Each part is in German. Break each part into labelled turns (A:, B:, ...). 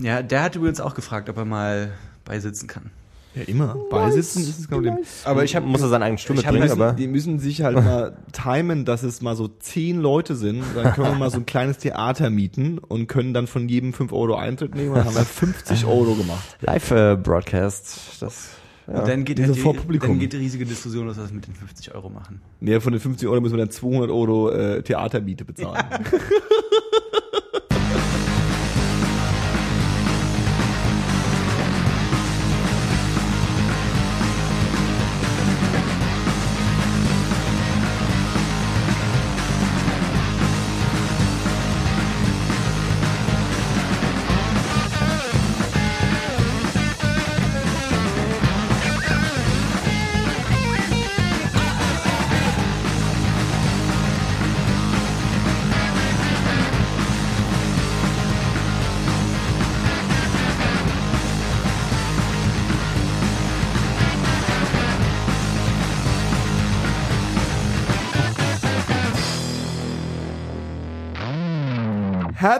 A: Ja, der hat übrigens auch gefragt, ob er mal beisitzen kann.
B: Ja, immer. Beisitzen ist es kein Problem.
C: Aber ich hab, muss er seine eigene Stimme bringen,
B: müssen,
C: aber
B: die müssen sich halt mal timen, dass es mal so zehn Leute sind. Dann können wir mal so ein kleines Theater mieten und können dann von jedem 5 Euro Eintritt nehmen. Und dann haben wir 50 Euro gemacht.
C: Live-Broadcast, das, ja.
A: Und dann geht, halt die,
B: vor Publikum.
A: dann geht die riesige Diskussion los, was wir mit den 50 Euro machen.
B: Nee, von den 50 Euro müssen wir dann 200 Euro äh, Theatermiete bezahlen.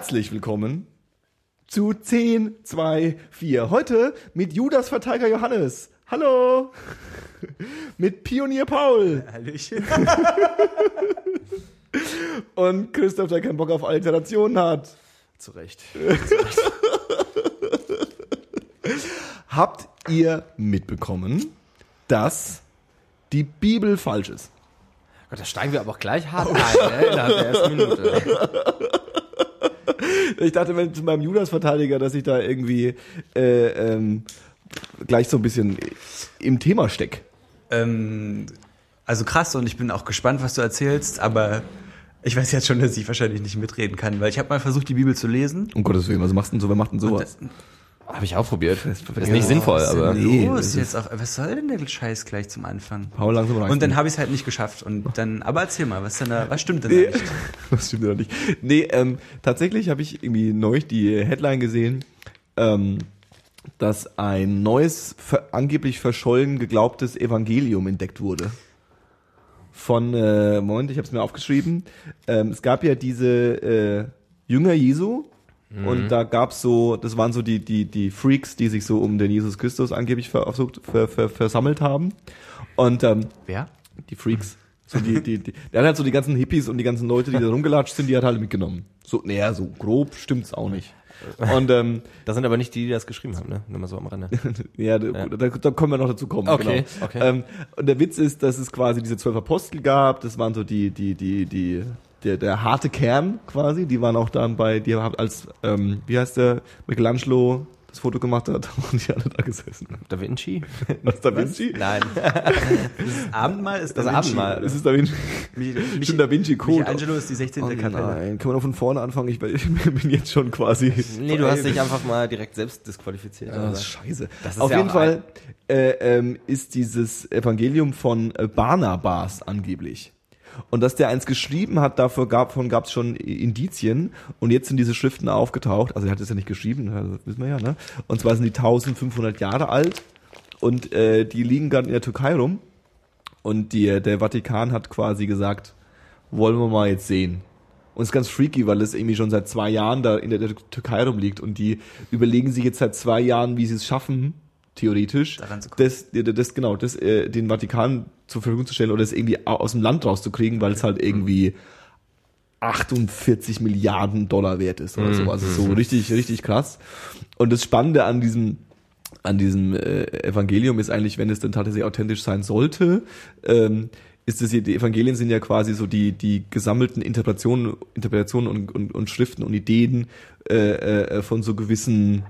B: Herzlich willkommen zu 10, 2, 4. Heute mit Judas Verteidiger Johannes. Hallo. Mit Pionier Paul
A: Hallöchen.
B: und Christoph, der keinen Bock auf Alterationen hat.
C: zu Recht.
B: Habt ihr mitbekommen, dass die Bibel falsch ist?
C: Gott, da steigen wir aber auch gleich hart ein, ey, innerhalb der ersten Minute.
B: Ich dachte wenn, zu meinem Judas-Verteidiger, dass ich da irgendwie äh, ähm, gleich so ein bisschen im Thema steck.
A: ähm, also krass und ich bin auch gespannt, was du erzählst, aber ich weiß jetzt schon, dass ich wahrscheinlich nicht mitreden kann, weil ich habe mal versucht, die Bibel zu lesen.
B: Um Gottes Willen, was machst du denn so, wer macht denn sowas?
C: Habe ich auch probiert. Ist
B: Ja,
C: nicht sinnvoll,
A: was ist
C: aber.
A: denn
B: Nee,
A: los
B: das ist-
A: jetzt auch, was soll denn der Scheiß gleich zum Anfang?
B: Paul, langsam reicht's
A: Und dann habe ich es halt nicht geschafft und dann, aber erzähl mal, was denn da, was stimmt denn
B: Nee,
A: da nicht?
B: das stimmt ja nicht. Nee, ähm, tatsächlich habe ich irgendwie neulich die Headline gesehen, ähm, dass ein neues, ver angeblich verschollen geglaubtes Evangelium entdeckt wurde. Von, äh, Moment, ich habe es mir aufgeschrieben. Ähm, es gab ja diese äh, Jünger Jesu und da gab's so, das waren so die, die, die Freaks, die sich so um den Jesus Christus angeblich ver, versucht, ver, ver, versammelt haben. Und ähm,
A: Wer?
B: die Freaks. So die, die, die, der hat halt so die ganzen Hippies und die ganzen Leute, die da rumgelatscht sind, die hat halt mitgenommen. So, naja, so grob stimmt's auch nicht. Und ähm,
C: Das sind aber nicht die, die das geschrieben haben, ne? Nur mal so am Rande.
B: ja, da, da, da können wir noch dazu kommen.
C: Okay,
B: genau.
C: okay.
B: Ähm, und der Witz ist, dass es quasi diese zwölf Apostel gab. Das waren so die, die, die, die, der, der harte Kern quasi. Die waren auch dann bei, die haben als, ähm, wie heißt der, Michelangelo das Foto gemacht hat und die alle da gesessen.
C: Da Vinci?
B: Was, Da Vinci?
C: Nein.
A: Abendmahl ist
C: Das
A: Da Vinci.
C: Abendmahl.
B: Das ist Da Vinci.
A: Mich,
B: Stimmt, Da Vinci Code.
A: Michelangelo ist die 16.
B: Oh
A: Kapelle.
B: nein, können wir noch von vorne anfangen? Ich, ich bin jetzt schon quasi.
C: Nee, du hast dich einfach mal direkt selbst disqualifiziert.
B: Ah, das ist scheiße.
C: Das ist
B: Auf
C: ja
B: jeden
C: auch
B: Fall äh, ähm, ist dieses Evangelium von äh, Barnabas angeblich. Und dass der eins geschrieben hat, davon gab es schon Indizien. Und jetzt sind diese Schriften aufgetaucht. Also er hat es ja nicht geschrieben, das wissen wir ja. Ne? Und zwar sind die 1500 Jahre alt. Und äh, die liegen gerade in der Türkei rum. Und die, der Vatikan hat quasi gesagt, wollen wir mal jetzt sehen. Und es ist ganz freaky, weil es irgendwie schon seit zwei Jahren da in der Türkei rumliegt und die überlegen sich jetzt seit zwei Jahren, wie sie es schaffen, theoretisch, das, das, genau, das, äh, den Vatikan zur Verfügung zu stellen oder es irgendwie au- aus dem Land rauszukriegen, weil es halt irgendwie 48 Milliarden Dollar wert ist oder so. Also so richtig, richtig krass. Und das Spannende an diesem an diesem äh, Evangelium ist eigentlich, wenn es denn tatsächlich authentisch sein sollte, ähm, ist es, die Evangelien sind ja quasi so die, die gesammelten Interpretationen, Interpretationen und, und, und Schriften und Ideen äh, äh, von so gewissen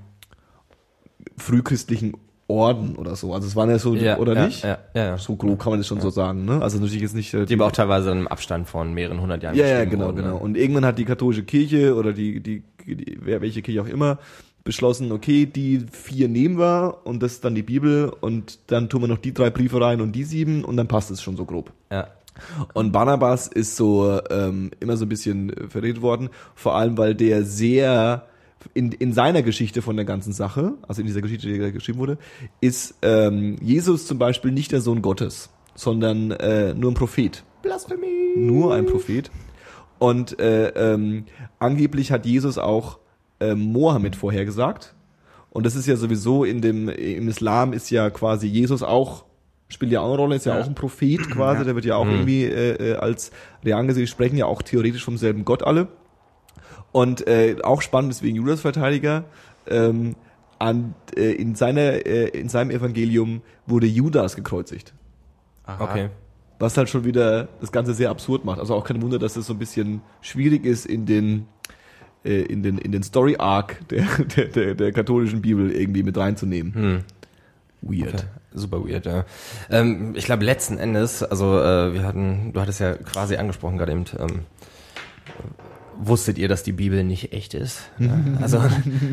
B: frühchristlichen Orden oder so. Also es waren ja so,
C: Ja,
B: oder
C: ja,
B: nicht?
C: Ja, ja, ja.
B: So grob kann man das schon so sagen, ne? Also natürlich jetzt nicht. Äh,
C: Die aber auch teilweise im Abstand von mehreren hundert Jahren
B: ja, ja, genau,
C: wurden,
B: genau.
C: ne?
B: Und irgendwann hat die katholische Kirche oder die, die, die wer welche Kirche auch immer beschlossen, okay, die vier nehmen wir und das ist dann die Bibel und dann tun wir noch die drei Briefe rein und die sieben und dann passt es schon so grob.
C: Ja.
B: Und Barnabas ist so ähm, immer so ein bisschen äh, verredet worden, vor allem weil der sehr in, in seiner Geschichte von der ganzen Sache, also in dieser Geschichte, die da geschrieben wurde, ist ähm, Jesus zum Beispiel nicht der Sohn Gottes, sondern äh, nur ein Prophet.
C: Blasphemie.
B: Nur ein Prophet. Und äh, ähm, angeblich hat Jesus auch äh, Mohammed vorhergesagt. Und das ist ja sowieso in dem, im Islam ist ja quasi Jesus auch, spielt ja auch eine Rolle, ist ja,
A: Ja.
B: auch ein Prophet quasi,
A: Ja.
B: der wird ja auch irgendwie äh, äh, als real angesehen, die sprechen ja auch theoretisch vom selben Gott alle. Und äh, auch spannend, deswegen Judas Verteidiger, ähm, an, äh, in, seiner, äh, in seinem Evangelium wurde Judas gekreuzigt.
A: Aha.
C: Okay.
B: Was halt schon wieder das Ganze sehr absurd macht. Also auch kein Wunder, dass es so ein bisschen schwierig ist in den äh, in den in den Story Arc der, der, der, der katholischen Bibel irgendwie mit reinzunehmen.
C: Hm.
B: Weird.
C: Okay. Super weird, ja. Ähm, ich glaube letzten Endes, also äh, wir hatten, du hattest ja quasi angesprochen gerade eben, ähm, wusstet ihr, dass die Bibel nicht echt ist? Ja, also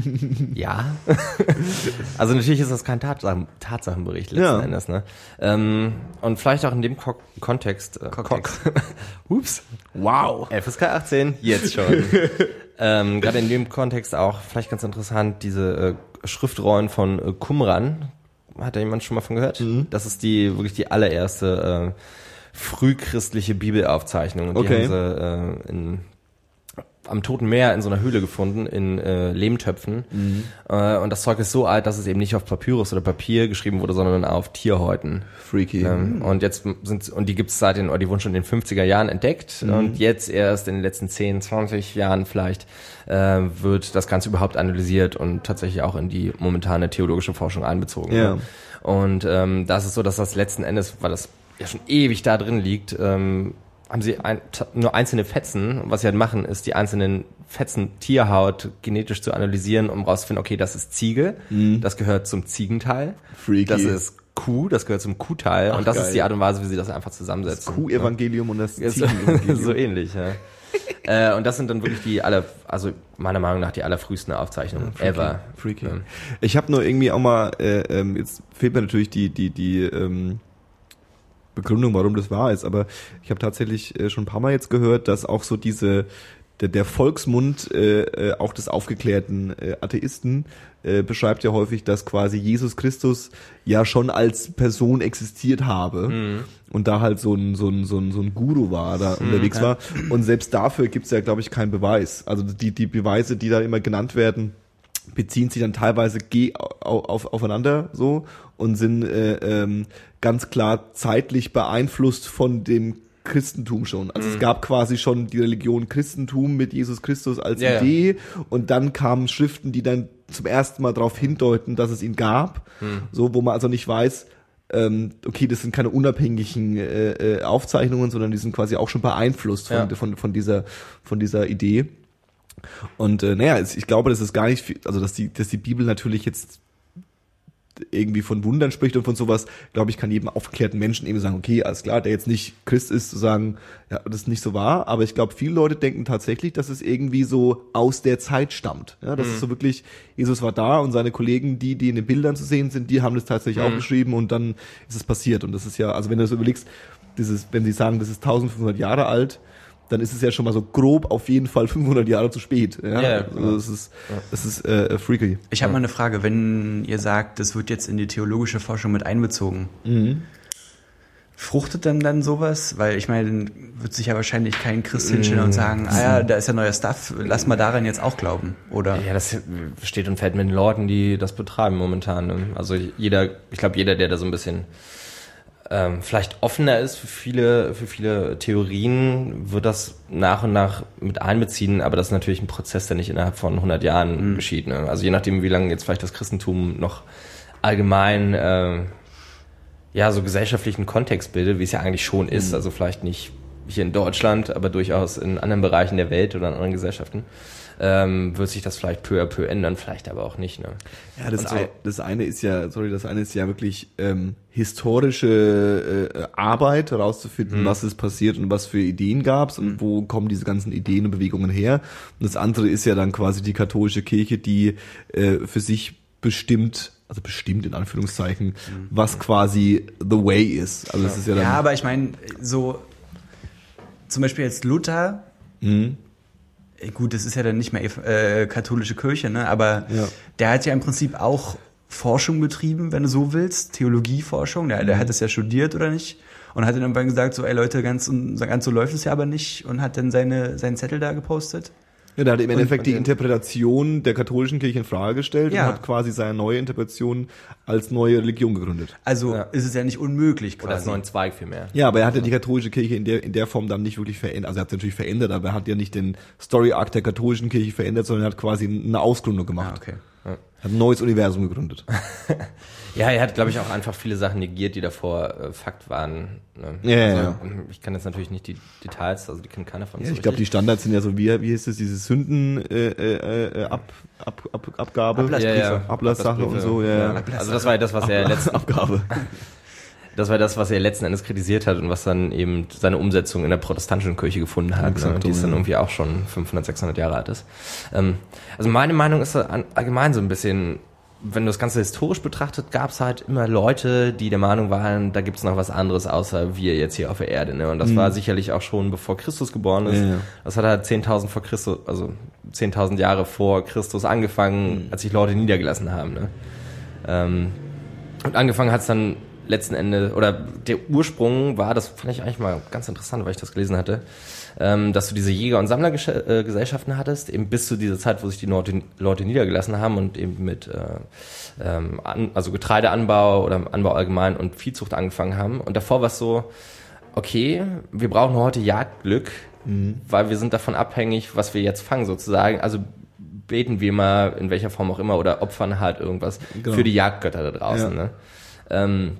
C: ja. also natürlich ist das kein Tatsachen, Tatsachenbericht letzten
B: Ja.
C: Endes, ne? Ähm, und vielleicht auch in dem Ko Kontext. Äh,
A: Kontext.
C: Ko- Ups.
B: Wow.
C: FSK 18, jetzt schon. ähm, Gerade in dem Kontext auch vielleicht ganz interessant, diese äh, Schriftrollen von äh, Qumran. Hat da jemand schon mal von gehört? Das ist die wirklich die allererste äh, frühchristliche Bibelaufzeichnung. Und die
B: Okay.
C: haben sie äh, in, am Toten Meer in so einer Höhle gefunden, in äh, Lehmtöpfen. Äh, und das Zeug ist so alt, dass es eben nicht auf Papyrus oder Papier geschrieben wurde, sondern auf Tierhäuten.
B: Freaky.
C: Ähm, und jetzt sind und die gibt's seit den, oder die wurden schon in den 50er Jahren entdeckt und jetzt erst in den letzten 10, 20 Jahren vielleicht äh, wird das Ganze überhaupt analysiert und tatsächlich auch in die momentane theologische Forschung einbezogen.
B: Ja.
C: Ne? Und ähm, das ist so, dass das letzten Endes, weil das ja schon ewig da drin liegt, ähm, haben sie ein, nur einzelne Fetzen. Und was sie halt machen, ist die einzelnen Fetzen Tierhaut genetisch zu analysieren, um rauszufinden, okay, das ist Ziege, das gehört zum Ziegenteil,
B: Freaky.
C: das ist Kuh, das gehört zum Kuhteil und das
B: geil.
C: ist die Art und Weise, wie sie das einfach zusammensetzen.
B: Kuh-Evangelium und das
C: Ja, so,
B: Ziegen-Evangelium.
C: so ähnlich, ja. äh, und das sind dann wirklich die aller, also meiner Meinung nach die allerfrühesten Aufzeichnungen ever.
B: Freaky.
C: Ja.
B: Ich habe nur irgendwie auch mal, äh, ähm, jetzt fehlt mir natürlich die, die, die ähm, Begründung, warum das wahr ist, aber ich habe tatsächlich äh, schon ein paar Mal jetzt gehört, dass auch so diese, der, der Volksmund äh, äh, auch des aufgeklärten äh, Atheisten äh, beschreibt ja häufig, dass quasi Jesus Christus ja schon als Person existiert habe und da halt so ein, so ein, so ein, so ein Guru war, da unterwegs war. Und selbst dafür gibt's ja, glaube ich, keinen Beweis. Also die, die Beweise, die da immer genannt werden, beziehen sich dann teilweise ge au- auf, aufeinander so und sind äh, ähm, ganz klar zeitlich beeinflusst von dem Christentum schon. Also
C: Mhm.
B: es gab quasi schon die Religion Christentum mit Jesus Christus als
C: Ja, ja.
B: Idee und dann kamen Schriften, die dann zum ersten Mal darauf hindeuten, dass es ihn gab,
C: Mhm.
B: so wo man also nicht weiß, ähm, okay, das sind keine unabhängigen äh, äh, Aufzeichnungen, sondern die sind quasi auch schon beeinflusst von,
C: Ja.
B: von, von dieser von dieser Idee. Und äh, naja, ich glaube, das ist gar nicht viel, also dass die, dass die Bibel natürlich jetzt irgendwie von Wundern spricht und von sowas, glaube ich, kann jedem aufgeklärten Menschen eben sagen, okay, alles klar, der jetzt nicht Christ ist, zu sagen, ja, das ist nicht so wahr, aber ich glaube, viele Leute denken tatsächlich, dass es irgendwie so aus der Zeit stammt. Ja, das ist so wirklich, Jesus war da und seine Kollegen, die, die in den Bildern zu sehen sind, die haben das tatsächlich aufgeschrieben und dann ist es passiert. Und das ist ja, also wenn du das überlegst, dieses, wenn sie sagen, das ist 1500 Jahre alt, dann ist es ja schon mal so grob auf jeden Fall 500 Jahre zu spät. Ja,
C: Ja,
B: also das ist, das ist äh, freaky.
A: Ich habe mal eine Frage, wenn ihr sagt, das wird jetzt in die theologische Forschung mit einbezogen. Fruchtet dann dann sowas? Weil ich meine, dann wird sich ja wahrscheinlich kein Christ hinstellen und sagen, ah ja, da ist ja neuer Stuff, lass mal daran jetzt auch glauben. Oder?
C: Ja, das steht und fällt mit den Leuten, die das betreiben momentan. Also jeder, ich glaube, jeder, der da so ein bisschen ähm, vielleicht offener ist für viele, für viele Theorien, wird das nach und nach mit einbeziehen, aber das ist natürlich ein Prozess, der nicht innerhalb von 100 Jahren geschieht. Ne? Also je nachdem, wie lange jetzt vielleicht das Christentum noch allgemein äh, ja so gesellschaftlichen Kontext bildet, wie es ja eigentlich schon ist, also vielleicht nicht hier in Deutschland, aber durchaus in anderen Bereichen der Welt oder in anderen Gesellschaften, ähm, wird sich das vielleicht peu à peu ändern, vielleicht aber auch nicht. Ne?
B: Ja, das,
C: so-
B: ei- das eine ist ja, sorry, das eine ist ja wirklich ähm, historische äh, Arbeit, herauszufinden, was ist passiert und was für Ideen gab's und wo kommen diese ganzen Ideen und Bewegungen her. Und das andere ist ja dann quasi die katholische Kirche, die äh, für sich bestimmt, also bestimmt in Anführungszeichen, was quasi the way ist. Also das ist ja dann
A: Ja, aber ich meine, so zum Beispiel jetzt Luther, äh, gut, das ist ja dann nicht mehr äh, katholische Kirche, ne? aber
B: Ja.
A: der hat ja im Prinzip auch Forschung betrieben, wenn du so willst, Theologieforschung, der, der hat das ja studiert oder nicht und hat dann irgendwann gesagt, so, ey Leute, ganz, ganz so läuft es ja aber nicht und hat dann seine, seinen Zettel da gepostet.
B: Ja, der hat im Endeffekt
C: und
B: die Interpretation der katholischen Kirche in Frage gestellt
A: Ja.
B: und hat quasi seine neue Interpretation als neue Religion gegründet.
A: Also
C: Ja.
A: ist es ja nicht unmöglich
C: Oder als
A: quasi.
C: neuen Zweig vielmehr.
B: Ja, aber er hat ja die katholische Kirche in der, in der Form dann nicht wirklich verändert. Also er hat sie natürlich verändert, aber er hat ja nicht den Story-Arc der katholischen Kirche verändert, sondern er hat quasi eine Ausgründung gemacht.
A: Ah, okay.
B: Hat ein neues Universum gegründet.
C: Ja, er hat, glaube ich, auch einfach viele Sachen negiert, die davor äh, Fakt waren. Ne?
B: Ja, ja,
C: also,
B: ja.
C: Ich kann jetzt natürlich nicht die Details, also die kennt keiner von uns
B: Ja,
C: so
B: ich glaube, die. Standards sind ja so, wie, wie hieß es, diese Sünden äh, äh, äh, ab, ab, ab, Abgabe,
A: Ablassbriefe.
C: Ja, ja.
B: Ablasssache und so, ja. ja.
C: Also das war ja das, was er letzten,
B: Abgabe.
C: das war das, was er letzten Endes kritisiert hat und was dann eben seine Umsetzung in der protestantischen Kirche gefunden hat, ne?
B: Exakt,
C: die ist dann irgendwie auch schon 500, 600 Jahre alt ist. Ähm, also meine Meinung ist allgemein so ein bisschen, wenn du das Ganze historisch betrachtet, gab es halt immer Leute, die der Meinung waren, da gibt es noch was anderes außer wir jetzt hier auf der Erde. Ne? Und das war sicherlich auch schon bevor Christus geboren ist.
B: Ja, ja.
C: Das hat halt 10.000 vor Christus, also 10.000 Jahre vor Christus angefangen, als sich Leute niedergelassen haben. Ne? Ähm, und angefangen hat es dann letzten Endes, oder der Ursprung war, das fand ich eigentlich mal ganz interessant, weil ich das gelesen hatte, ähm, dass du diese Jäger- und Sammlergesellschaften hattest, eben bis zu dieser Zeit, wo sich die Leute, Leute niedergelassen haben und eben mit äh, ähm, an, also Getreideanbau oder Anbau allgemein und Viehzucht angefangen haben. Und davor war es so, okay, wir brauchen heute Jagdglück, weil wir sind davon abhängig, was wir jetzt fangen sozusagen. Also beten wir mal in welcher Form auch immer oder opfern halt irgendwas
B: Genau.
C: für die Jagdgötter da draußen.
B: Ja.
C: Ne? Ähm,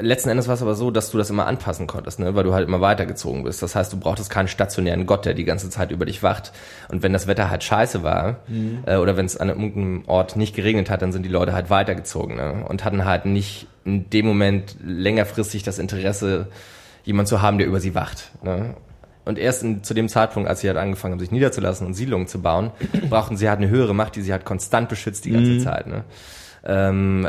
C: letzten Endes war es aber so, dass du das immer anpassen konntest, ne? weil du halt immer weitergezogen bist. Das heißt, du brauchtest keinen stationären Gott, der die ganze Zeit über dich wacht. Und wenn das Wetter halt scheiße war äh, oder wenn es an irgendeinem Ort nicht geregnet hat, dann sind die Leute halt weitergezogen ne? und hatten halt nicht in dem Moment längerfristig das Interesse, jemand zu haben, der über sie wacht. Ne? Und erst in, zu dem Zeitpunkt, als sie halt angefangen haben, sich niederzulassen und Siedlungen zu bauen, brauchten sie halt eine höhere Macht, die sie halt konstant beschützt die ganze Zeit. Ne? Ähm,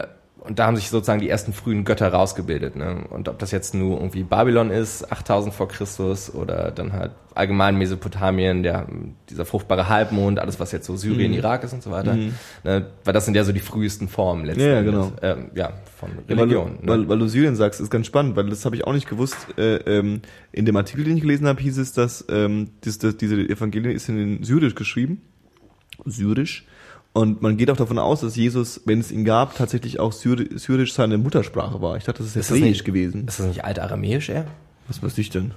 C: und da haben sich sozusagen die ersten frühen Götter rausgebildet. Ne? Und ob das jetzt nur irgendwie Babylon ist, 8000 vor Christus, oder dann halt allgemein Mesopotamien, der, dieser fruchtbare Halbmond, alles was jetzt so Syrien, Irak ist und so weiter. Ne? Weil das sind ja so die frühesten Formen letzten
B: Ja, genau.
C: Ähm, ja, von Religion.
B: weil,
C: ne?
B: weil, weil du Syrien sagst, ist ganz spannend, weil das habe ich auch nicht gewusst. Äh, ähm, in dem Artikel, den ich gelesen habe, hieß es, dass ähm, das, das, diese Evangelien ist in Syrisch geschrieben. Syrisch. Und man geht auch davon aus, dass Jesus, wenn es ihn gab, tatsächlich auch Syri Syrisch seine Muttersprache war. Ich dachte, das ist
C: Ist das
B: Hebräisch
C: nicht-
B: gewesen.
C: Ist das nicht Altaramäisch eher?
B: Was weiß ich denn?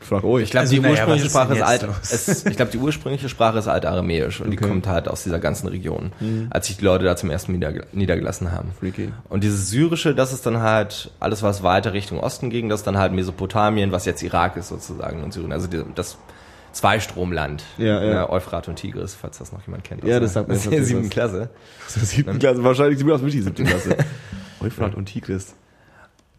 B: Frag euch.
C: Ich glaube,
A: Also,
C: die
A: naja,
C: ursprüngliche
A: ist
C: Sprache ist alt. Es, ich glaube, die ursprüngliche Sprache ist altaramäisch und die
B: Okay.
C: kommt halt aus dieser ganzen Region, als sich die Leute da zum ersten Mal niederge niedergelassen haben.
B: Freaky.
C: Und dieses Syrische, das ist dann halt alles, was weiter Richtung Osten ging, das ist dann halt Mesopotamien, was jetzt Irak ist sozusagen und Syrien. Also die, das Zweistromland.
B: Ja, ja.
C: Ne, Euphrat und Tigris, falls das noch jemand kennt.
B: Ja, das
C: der-
B: sagt mir
C: aus der
B: natürlich
C: siebten. Klasse.
B: Aus der siebten Klasse, wahrscheinlich sind wir aus der siebten Klasse. Euphrat und Tigris.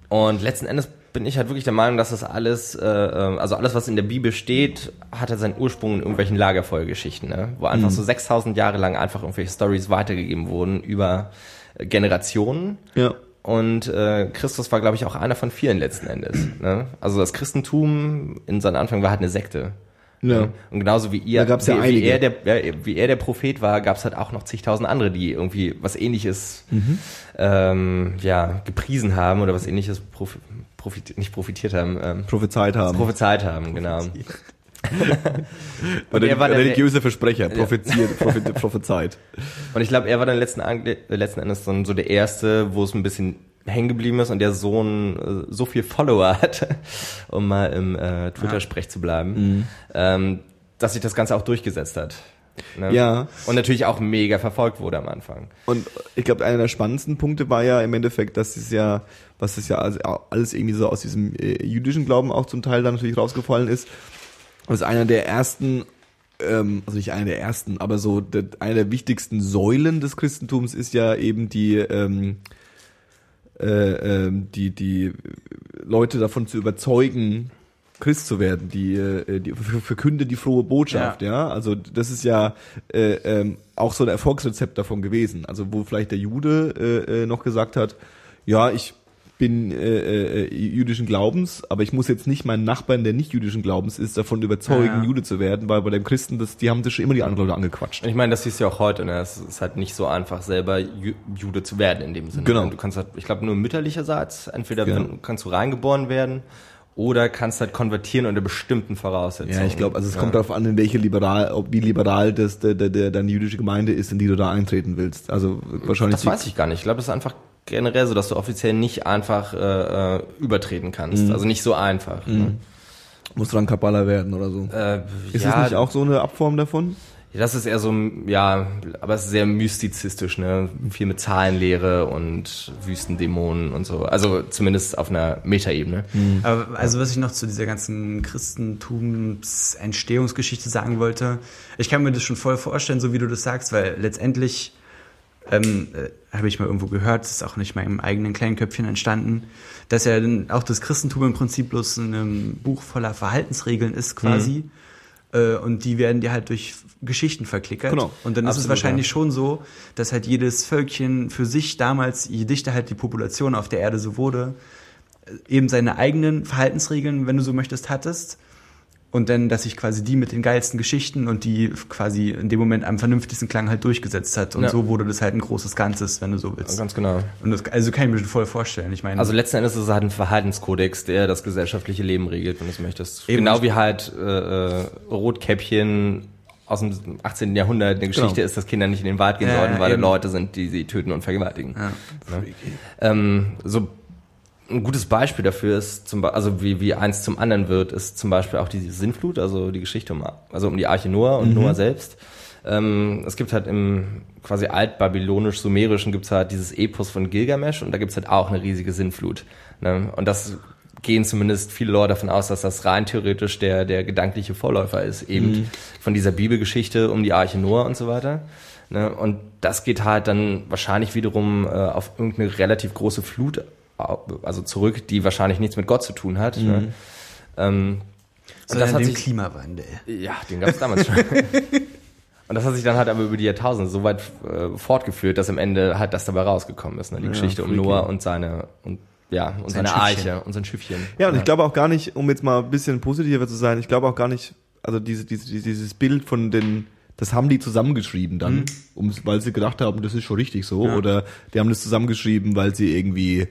C: Und letzten Endes bin ich halt wirklich der Meinung, dass das alles, äh, äh, also alles, was in der Bibel steht, hat halt seinen Ursprung in irgendwelchen Lagerfeuergeschichten, ne? wo einfach so 6000 Jahre lang einfach irgendwelche Stories weitergegeben wurden über äh, Generationen.
B: Ja.
C: Und äh, Christus war, glaube ich, auch einer von vielen letzten Endes. Ne? Also das Christentum in seinem Anfang war halt eine Sekte.
B: Ja.
C: Und genauso wie ihr,
B: gab's ja
C: wie, wie, er der, wie er der Prophet war, gab es halt auch noch zigtausend andere, die irgendwie was ähnliches
B: Mhm.
C: ähm, ja, gepriesen haben oder was ähnliches profi profit nicht profitiert haben, ähm,
B: Prophezeit haben.
C: prophezeit haben, genau.
B: Oder
C: er war der-
B: religiöse Versprecher, propheziert, prophezeit.
C: Und ich glaube, er war dann letzten, äh, letzten Endes dann so der Erste, wo es ein bisschen hängen geblieben ist und der Sohn äh, so viel Follower hat, um mal im äh, Twitter-Sprech zu bleiben, ähm, dass sich das Ganze auch durchgesetzt hat. Ne?
B: Ja.
C: Und natürlich auch mega verfolgt wurde am Anfang.
B: Und ich glaube, einer der spannendsten Punkte war ja im Endeffekt, dass es ja, was es ja alles irgendwie so aus diesem äh, jüdischen Glauben auch zum Teil dann natürlich rausgefallen ist, was einer der ersten, ähm, also nicht einer der ersten, aber so der, einer der wichtigsten Säulen des Christentums ist ja eben die, ähm, äh, ähm, die, die Leute davon zu überzeugen, Christ zu werden, die, äh, die ver- verkünde die frohe Botschaft, ja. Also das ist ja äh, ähm, auch so ein Erfolgsrezept davon gewesen. Also wo vielleicht der Jude äh, äh, noch gesagt hat, ja, ich bin äh, äh, jüdischen Glaubens, aber ich muss jetzt nicht meinen Nachbarn, der nicht jüdischen Glaubens ist, davon überzeugen,
A: Ja.
B: Jude zu werden, weil bei dem Christen, das, die haben sich schon immer die anderen Leute angequatscht.
C: Und ich meine, das siehst du ja auch heute, ne? Es ist halt nicht so einfach, selber Ju Jude zu werden in dem Sinne.
B: Genau.
C: Du kannst halt, ich glaube, nur mütterlicherseits, entweder wenn- kannst du reingeboren werden oder kannst halt konvertieren unter bestimmten Voraussetzungen.
B: Ja, ich glaube, also es
C: Ja.
B: kommt darauf an, in welche liberal, ob wie liberal das der, der, der deine jüdische Gemeinde ist, in die du da eintreten willst. Also wahrscheinlich
C: Das weiß ich gar nicht. Ich glaube, das ist einfach generell so, dass du offiziell nicht einfach äh, äh, übertreten kannst. Also nicht so einfach. Ne?
B: muss dann Kabbala werden oder so.
C: Äh,
B: Ist
C: ja,
B: es nicht auch so eine Abform davon?
C: Das ist eher so, ja, aber es ist sehr mystizistisch, ne? Viel mit Zahlenlehre und Wüstendämonen und so. Also zumindest auf einer Metaebene.
A: Aber also was ich noch zu dieser ganzen Christentums-Entstehungsgeschichte sagen wollte, ich kann mir das schon voll vorstellen, so wie du das sagst, weil letztendlich ähm, äh, habe ich mal irgendwo gehört, das ist auch nicht mal im eigenen kleinen Köpfchen entstanden, dass ja dann auch das Christentum im Prinzip bloß ein Buch voller Verhaltensregeln ist quasi. Äh, Und die werden dir halt durch Geschichten verklickert.
B: Genau.
A: Und dann ist es
C: Absolut,
A: wahrscheinlich
C: ja.
A: schon so, dass halt jedes Völkchen für sich damals, je dichter halt die Population auf der Erde so wurde, eben seine eigenen Verhaltensregeln, wenn du so möchtest, hattest. Und dann, dass sich quasi die mit den geilsten Geschichten und die quasi in dem Moment am vernünftigsten Klang halt durchgesetzt hat. Und
C: Ja.
A: so wurde das halt ein großes Ganzes, wenn du so willst.
C: Ganz genau.
A: Und das, also kann ich mir schon voll vorstellen. Ich meine,
C: Also letzten Endes ist es halt ein Verhaltenskodex, der das gesellschaftliche Leben regelt, wenn du es möchtest.
A: Eben.
C: Genau wie halt äh, äh, Rotkäppchen aus dem 18. Jahrhundert eine Geschichte
B: Genau.
C: ist, dass Kinder nicht in den Wald gehen
A: Ja,
C: sollten, weil
A: eben.
C: Leute sind, die sie töten und vergewaltigen.
A: Ja.
C: Ne? Ähm, so ein gutes Beispiel dafür ist, zum, also wie, wie eins zum anderen wird, ist zum Beispiel auch die Sinnflut, also die Geschichte um, also um die Arche Noah und Noah selbst. Ähm, es gibt halt im quasi altbabylonisch-sumerischen gibt's halt dieses Epos von Gilgamesh und da gibt's halt auch eine riesige Sinnflut. Ne? Und das gehen zumindest viele Leute davon aus, dass das rein theoretisch der, der gedankliche Vorläufer ist, eben von dieser Bibelgeschichte um die Arche Noah und so weiter. Ne? Und das geht halt dann wahrscheinlich wiederum äh, auf irgendeine relativ große Flut also zurück, die wahrscheinlich nichts mit Gott zu tun hat. Ne? Ähm, und das hat sich,
A: Klimawandel.
C: ja, den gab es damals schon. Und das hat sich dann halt aber über die Jahrtausende so weit äh, fortgeführt, dass am Ende halt das dabei rausgekommen ist, ne? die Geschichte um. Noah und seine und ja und
A: Sein
C: seine
A: Schiffchen.
C: Eiche und sein Schiffchen.
B: Ja, und ich glaube auch gar nicht, um jetzt mal ein bisschen positiver zu sein, ich glaube auch gar nicht, also diese, diese, dieses Bild von den, das haben die zusammengeschrieben dann, um, weil sie gedacht haben, das ist schon richtig so,
A: Ja.
B: oder die haben das zusammengeschrieben, weil sie irgendwie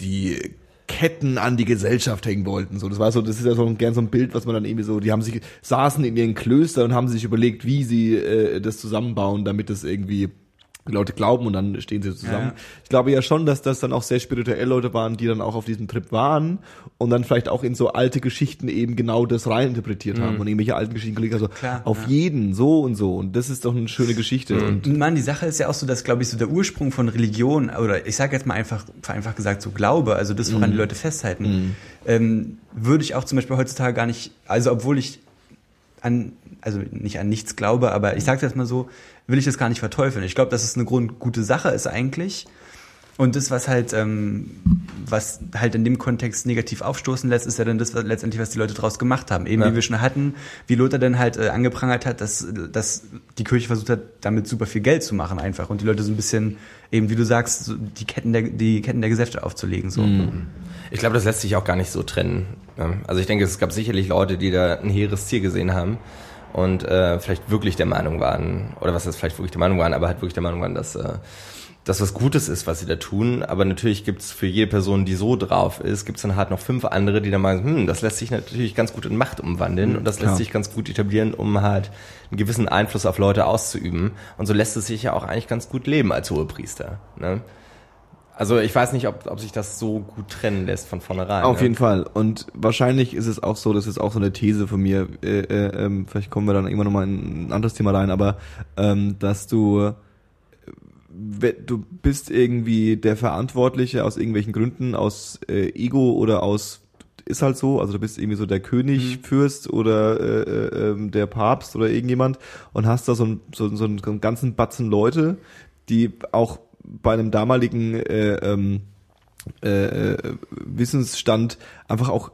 B: die Ketten an die Gesellschaft hängen wollten. So, das war so, das ist ja so ein, gern so ein Bild, was man dann irgendwie so, die haben sich, saßen in ihren Klöstern und haben sich überlegt, wie sie äh, das zusammenbauen, damit das irgendwie Leute glauben und dann stehen sie zusammen.
A: Ja.
B: Ich glaube ja schon, dass das dann auch sehr spirituelle Leute waren, die dann auch auf diesem Trip waren und dann vielleicht auch in so alte Geschichten eben genau das reininterpretiert haben und irgendwelche alten Geschichten gelegt also
A: Klar,
B: auf
A: ja.
B: jeden so und so und das ist doch eine schöne Geschichte und
A: Und Mann, die Sache ist ja auch so, dass, glaube ich, so der Ursprung von Religion, oder ich sage jetzt mal einfach, vereinfacht gesagt, so Glaube, also das, woran die Leute festhalten, ähm, würde ich auch zum Beispiel heutzutage gar nicht, also obwohl ich an, also nicht an nichts glaube, aber ich sage jetzt mal so, will ich das gar nicht verteufeln. Ich glaube, dass es eine Grund gute Sache ist eigentlich. Und das, was halt, ähm, was halt in dem Kontext negativ aufstoßen lässt, ist ja dann das, was letztendlich, was die Leute draus gemacht haben. Eben
C: Ja.
A: wie wir schon hatten, wie Lothar dann halt äh, angeprangert hat, dass, dass die Kirche versucht hat, damit super viel Geld zu machen einfach und die Leute so ein bisschen, eben wie du sagst, so die Ketten der, die Ketten der Gesellschaft aufzulegen. So.
C: Ich glaube, das lässt sich auch gar nicht so trennen. ne? Also ich denke, es gab sicherlich Leute, die da ein hehres Ziel gesehen haben und äh, vielleicht wirklich der Meinung waren, oder was heißt vielleicht wirklich der Meinung waren, aber halt wirklich der Meinung waren, dass äh, das was Gutes ist, was sie da tun. Aber natürlich gibt's für jede Person, die so drauf ist, gibt's dann halt noch fünf andere, die dann meinen, hm, das lässt sich natürlich ganz gut in Macht umwandeln und das
B: klar.
C: lässt sich ganz gut etablieren, um halt einen gewissen Einfluss auf Leute auszuüben. Und so lässt es sich ja auch eigentlich ganz gut leben als Hohepriester. Ne? Also ich weiß nicht, ob, ob sich das so gut trennen lässt von vornherein.
B: Auf
C: ne?
B: jeden Fall. Und wahrscheinlich ist es auch so, das ist auch so eine These von mir, äh, äh, ähm, vielleicht kommen wir dann irgendwann nochmal in ein anderes Thema rein, aber ähm, dass du äh, du bist irgendwie der Verantwortliche aus irgendwelchen Gründen, aus äh, Ego oder aus ist halt so, also du bist irgendwie so der König, Fürst oder äh, äh, ähm, der Papst oder irgendjemand und hast da so, ein, so, so einen ganzen Batzen Leute, die auch bei einem damaligen äh, ähm, äh, äh, Wissensstand einfach auch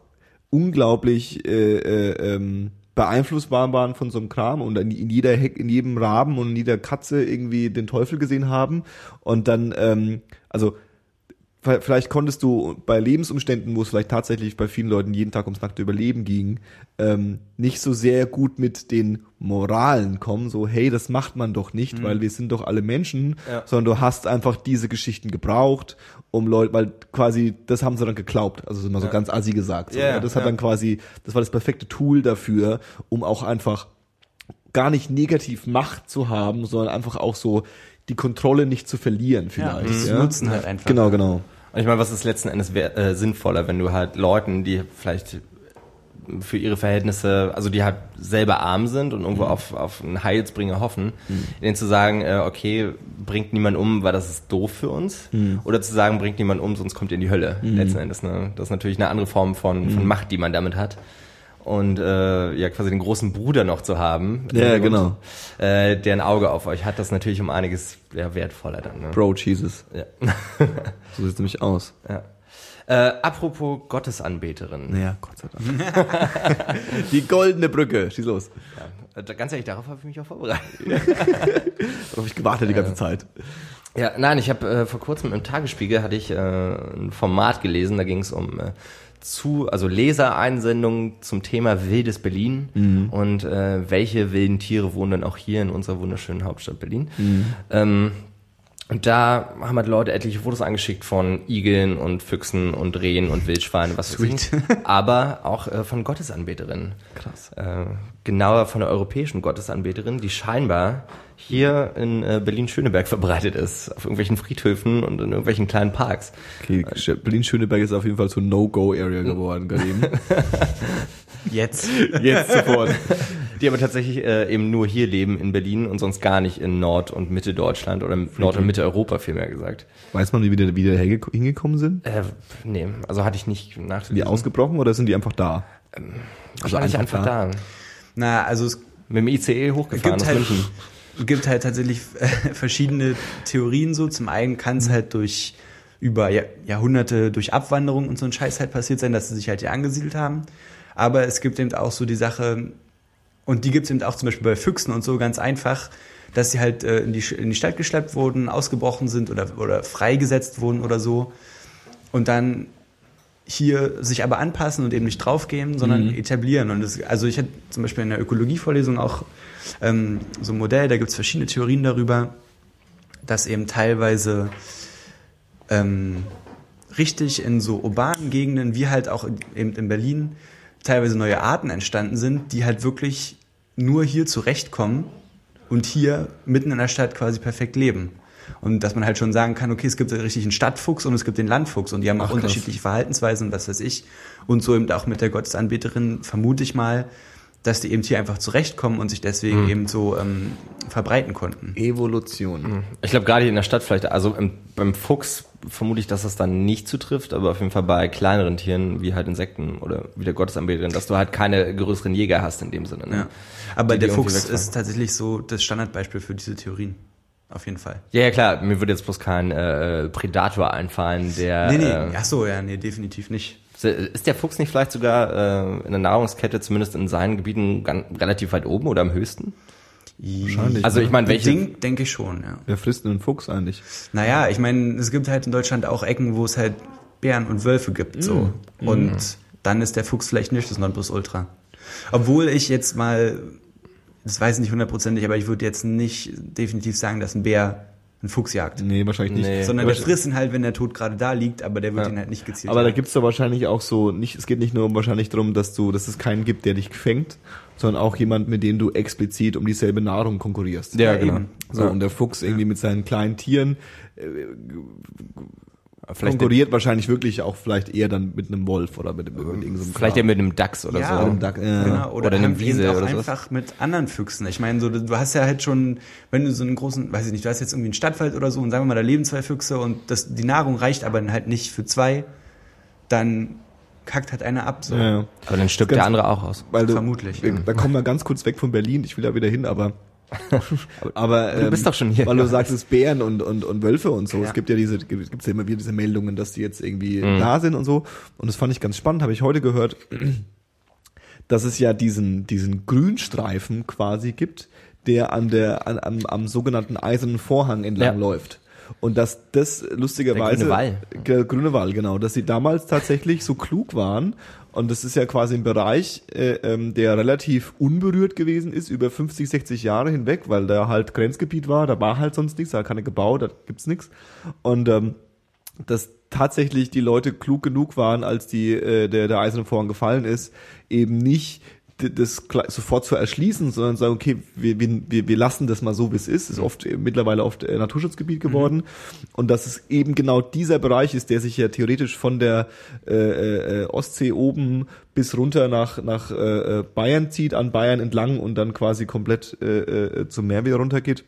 B: unglaublich äh, äh, ähm, beeinflussbar waren von so einem Kram und in, jeder Heck, in jedem Raben und in jeder Katze irgendwie den Teufel gesehen haben. Und dann ähm, also Vielleicht konntest du bei Lebensumständen, wo es vielleicht tatsächlich bei vielen Leuten jeden Tag ums nackte Überleben ging, ähm, nicht so sehr gut mit den Moralen kommen, so hey, das macht man doch nicht, weil wir sind doch alle Menschen,
C: Ja.
B: sondern du hast einfach diese Geschichten gebraucht, um Leute, weil quasi, das haben sie dann geglaubt, also immer so
C: Ja.
B: ganz assi gesagt. So,
C: Ja,
B: ja, das hat dann quasi, das war das perfekte Tool dafür, um auch einfach gar nicht negativ Macht zu haben, sondern einfach auch so die Kontrolle nicht zu verlieren
A: Ja,
B: vielleicht.
A: das
B: Ja,
A: nutzen halt einfach.
B: Genau, genau.
C: Und ich meine, was ist letzten Endes äh, sinnvoller, wenn du halt Leuten, die vielleicht für ihre Verhältnisse, also die halt selber arm sind und irgendwo auf, auf einen Heilsbringer hoffen, denen zu sagen, äh, okay, bringt niemand um, weil das ist doof für uns, oder zu sagen, bringt niemand um, sonst kommt ihr in die Hölle, letzten Endes. Ne? Das ist natürlich eine andere Form von, von Macht, die man damit hat. Und äh, ja, quasi den großen Bruder noch zu haben,
B: Ja,
C: Hintergrund,
B: genau.
C: äh, der ein Auge auf euch hat, das natürlich um einiges ja, wertvoller dann. Ne?
B: Bro, Jesus.
C: Ja.
B: So sieht's nämlich aus.
C: Ja. Äh, apropos Gottesanbeterin.
B: Naja, Gott sei Dank. die goldene Brücke. Schieß los.
C: Ja. Äh, Ganz ehrlich, darauf habe ich mich auch vorbereitet.
B: Darauf habe ich gewartet die ganze Zeit.
C: Ja, nein, ich habe äh, vor kurzem im Tagesspiegel hatte ich äh, ein Format gelesen, da ging es um äh, zu, also Lesereinsendungen zum Thema wildes Berlin. Und äh, welche wilden Tiere wohnen dann auch hier in unserer wunderschönen Hauptstadt Berlin. Ähm, und da haben halt Leute etliche Fotos angeschickt von Igeln und Füchsen und Rehen und Wildschweinen, was weiß ich. Aber auch äh, von Gottesanbeterinnen.
B: Krass.
C: Äh, genauer von der europäischen Gottesanbeterin, die scheinbar hier in äh, Berlin-Schöneberg verbreitet ist. Auf irgendwelchen Friedhöfen und in irgendwelchen kleinen Parks.
B: Okay, Berlin-Schöneberg ist auf jeden Fall zur No-Go-Area geworden, Karim.
A: Jetzt.
B: Jetzt sofort.
C: Die aber tatsächlich äh, eben nur hier leben in Berlin und sonst gar nicht in Nord- und Mitte-Deutschland oder Nord- und Mitte-Europa vielmehr gesagt.
B: Weiß man, wie die wieder hingekommen sind?
C: Äh, nee, also hatte ich nicht
B: Sind die
C: nachgelesen.
B: ausgebrochen oder sind die einfach da?
C: Wahrscheinlich
B: einfach
C: einfach da.
A: Na, also es
C: Mit dem ICE hochgefahren
A: gibt
C: aus
A: halt,
C: München.
A: gibt halt tatsächlich äh, verschiedene Theorien so. Zum einen kann es halt durch über Jahr- Jahrhunderte durch Abwanderung und so ein Scheiß halt passiert sein, dass sie sich halt hier angesiedelt haben. Aber es gibt eben auch so die Sache, und die gibt es eben auch zum Beispiel bei Füchsen und so ganz einfach, dass sie halt äh, in, die, in die Stadt geschleppt wurden, ausgebrochen sind oder, oder freigesetzt wurden oder so. Und dann hier sich aber anpassen und eben nicht draufgehen, sondern etablieren. Und das, also ich hatte zum Beispiel in der Ökologievorlesung auch ähm, so ein Modell, da gibt es verschiedene Theorien darüber, dass eben teilweise ähm, richtig in so urbanen Gegenden, wie halt auch eben in Berlin, teilweise neue Arten entstanden sind, die halt wirklich nur hier zurechtkommen und hier mitten in der Stadt quasi perfekt leben. Und dass man halt schon sagen kann, okay, es gibt den richtigen Stadtfuchs und es gibt den Landfuchs und die haben auch
B: Ach,
A: unterschiedliche Verhaltensweisen und was weiß ich. Und so eben auch mit der Gottesanbeterin vermute ich mal, dass die eben hier einfach zurechtkommen und sich deswegen eben so ähm, verbreiten konnten.
B: Evolution.
C: Ich glaube gerade hier in der Stadt vielleicht, also im, beim Fuchs vermute ich, dass das dann nicht zutrifft, aber auf jeden Fall bei kleineren Tieren wie halt Insekten oder wie der Gottesanbeterin, dass du halt keine größeren Jäger hast in dem Sinne. Ne?
A: Ja. Aber
C: Die, die
A: der
C: irgendwie
A: Fuchs
C: wegfallen.
A: ist tatsächlich so das Standardbeispiel für diese Theorien. Auf jeden Fall.
C: Ja, ja klar, mir würde jetzt bloß kein äh, Predator einfallen, der
A: Nee, nee,
C: äh,
A: ach so, ja, nee, definitiv nicht.
C: Ist der Fuchs nicht vielleicht sogar äh, in der Nahrungskette zumindest in seinen Gebieten ganz, relativ weit oben oder am höchsten?
B: Wahrscheinlich.
C: Also ich meine, welche
A: Ding, denke ich schon, ja.
B: Wer frisst denn einen Fuchs eigentlich?
A: Naja, ich meine, es gibt halt in Deutschland auch Ecken, wo es halt Bären und Wölfe gibt, so. Und dann ist der Fuchs vielleicht nicht das Nonplusultra. Obwohl ich jetzt mal, das weiß ich nicht hundertprozentig, aber ich würde jetzt nicht definitiv sagen, dass ein Bär einen Fuchs jagt.
B: Nee, wahrscheinlich nicht.
C: Nee.
A: Sondern
B: Aber
A: der frisst ihn halt, wenn der Tod gerade da liegt, aber der wird
B: Ja.
A: ihn halt nicht gezielt
B: Aber da gibt's doch wahrscheinlich auch so, nicht, es geht nicht nur wahrscheinlich darum, dass du, dass es keinen gibt, der dich fängt, sondern auch jemand, mit dem du explizit um dieselbe Nahrung konkurrierst.
C: Ja,
A: Ja,
C: genau.
A: eben.
B: So, und der Fuchs irgendwie mit seinen kleinen Tieren
C: Vielleicht,
B: konkurriert wahrscheinlich wirklich auch vielleicht eher dann mit einem Wolf oder mit, mit irgendeinem
C: vielleicht ja
B: Kram.
C: mit einem Dachs oder
A: Ja.
C: so.
B: Einem Duck, ja.
A: Genau, oder,
C: Oder einem Wiesel
A: auch
C: oder sowas.
A: einfach mit anderen Füchsen. Ich meine, so, du hast ja halt schon, wenn du so einen großen, weiß ich nicht, du hast jetzt irgendwie einen Stadtwald oder so und sagen wir mal, da leben zwei Füchse und das, die Nahrung reicht aber halt nicht für zwei, dann kackt halt einer ab. So.
B: Ja, ja.
C: Aber dann stirbt der andere auch aus.
B: Weil du,
A: Vermutlich.
B: Da kommen wir ganz kurz weg von Berlin. Ich will da wieder hin, aber aber
C: Du bist doch schon hier.
B: Weil du sagst, es Bären und und und Wölfe und so.
A: Ja.
B: Es gibt ja diese gibt's ja immer wieder diese Meldungen, dass die jetzt irgendwie
C: Mhm.
B: da sind und so. Und das fand ich ganz spannend. Habe ich heute gehört, dass es ja diesen diesen Grünstreifen quasi gibt, der an der an, am, am sogenannten eisernen Vorhang entlang
C: Ja.
B: läuft. Und dass das lustigerweise.
C: Der grüne Wall.
B: Der grüne Wall, genau. Dass sie damals tatsächlich so klug waren. Und das ist ja quasi ein Bereich, äh, ähm, der relativ unberührt gewesen ist, über 50, 60 Jahre hinweg, weil da halt Grenzgebiet war, da war halt sonst nichts, da keine gebaut, da gibt's nichts. Und ähm, dass tatsächlich die Leute klug genug waren, als die äh, der der eiserne Vorhang gefallen ist, eben nicht das sofort zu erschließen, sondern sagen, okay, wir, wir, wir lassen das mal so, wie es ist. Ist oft äh, mittlerweile oft äh, Naturschutzgebiet geworden. Und dass es eben genau dieser Bereich ist, der sich ja theoretisch von der äh, äh, Ostsee oben bis runter nach, nach äh, äh, Bayern zieht, an Bayern entlang und dann quasi komplett äh, äh, zum Meer wieder runtergeht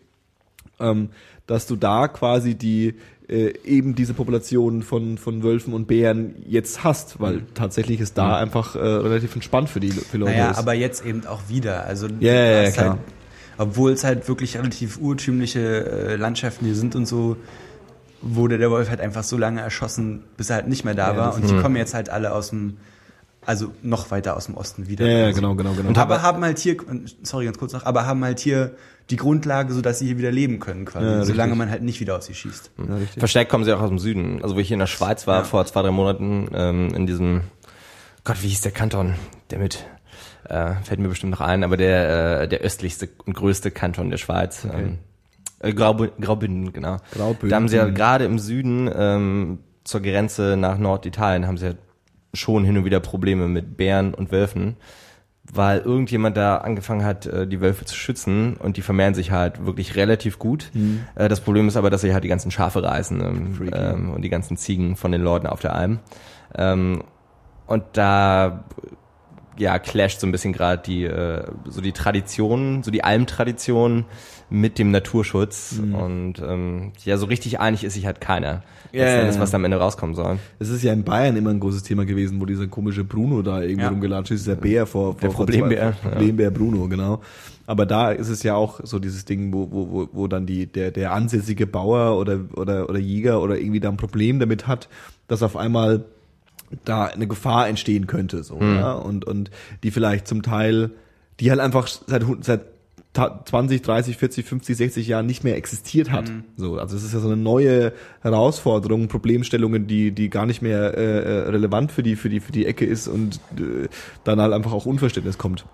B: ähm, dass du da quasi die äh, eben diese Population von von Wölfen und Bären jetzt hast, weil tatsächlich ist da einfach äh, relativ entspannt für die für Leute
A: Naja,
B: ist.
A: aber jetzt eben auch wieder. Also
B: Ja, ja, ja,
A: hast
B: klar.
A: Halt, obwohl es halt wirklich relativ urtümliche äh, Landschaften hier sind und so, wurde der Wolf halt einfach so lange erschossen, bis er halt nicht mehr da
B: Ja,
A: war. Und die kommen jetzt halt alle aus dem, also noch weiter aus dem Osten wieder.
B: ja, ja, genau, genau, genau.
A: Und aber haben halt hier, sorry, ganz kurz noch, aber haben halt hier die Grundlage, sodass sie hier wieder leben können, quasi.
B: Ja,
A: solange man halt nicht wieder auf sie schießt.
B: ja, richtig.
C: Verstärkt kommen sie auch aus dem Süden. Also wo ich hier in der Schweiz war
A: Ja.
C: vor zwei, drei Monaten, ähm, in diesem, Gott, wie hieß der Kanton? Der mit, äh, fällt mir bestimmt noch ein, aber der, äh, der östlichste und größte Kanton der Schweiz. Ähm, äh, Graubü- Graubünden, genau.
B: Graubünden.
C: Da haben sie ja gerade im Süden, ähm, zur Grenze nach Norditalien, haben sie ja schon hin und wieder Probleme mit Bären und Wölfen, weil irgendjemand da angefangen hat, äh, die Wölfe zu schützen und die vermehren sich halt wirklich relativ gut. Äh, Das Problem ist aber, dass sie halt die ganzen Schafe reißen ähm, ähm, und die ganzen Ziegen von den Leuten auf der Alm. Ähm, und da ja clasht so ein bisschen gerade die äh, so die Tradition, so die Almtradition mit dem Naturschutz und ähm, ja so richtig einig ist sich halt keiner.
B: Ja,
C: letzten
B: ja,
C: Endes,
B: ja.
C: was da am Ende rauskommen soll.
B: Es ist ja in Bayern immer ein großes Thema gewesen, wo dieser komische Bruno da irgendwie
A: Ja.
B: rumgelatscht ist, dieser Bär vor, vor
C: Der
B: vor
C: Problembär,
B: zwei- Problembär Bruno, genau. Aber da ist es ja auch so dieses Ding, wo, wo, wo, wo dann die, der, der ansässige Bauer oder, oder, oder Jäger oder irgendwie da ein Problem damit hat, dass auf einmal da eine Gefahr entstehen könnte, so, ja, und, und die vielleicht zum Teil, die halt einfach seit, seit 20, 30, 40, 50, 60 Jahren nicht mehr existiert hat. So, also es ist ja so eine neue Herausforderung, Problemstellungen, die die gar nicht mehr äh, äh, relevant für die für die für die Ecke ist und äh, dann halt einfach auch Unverständnis kommt.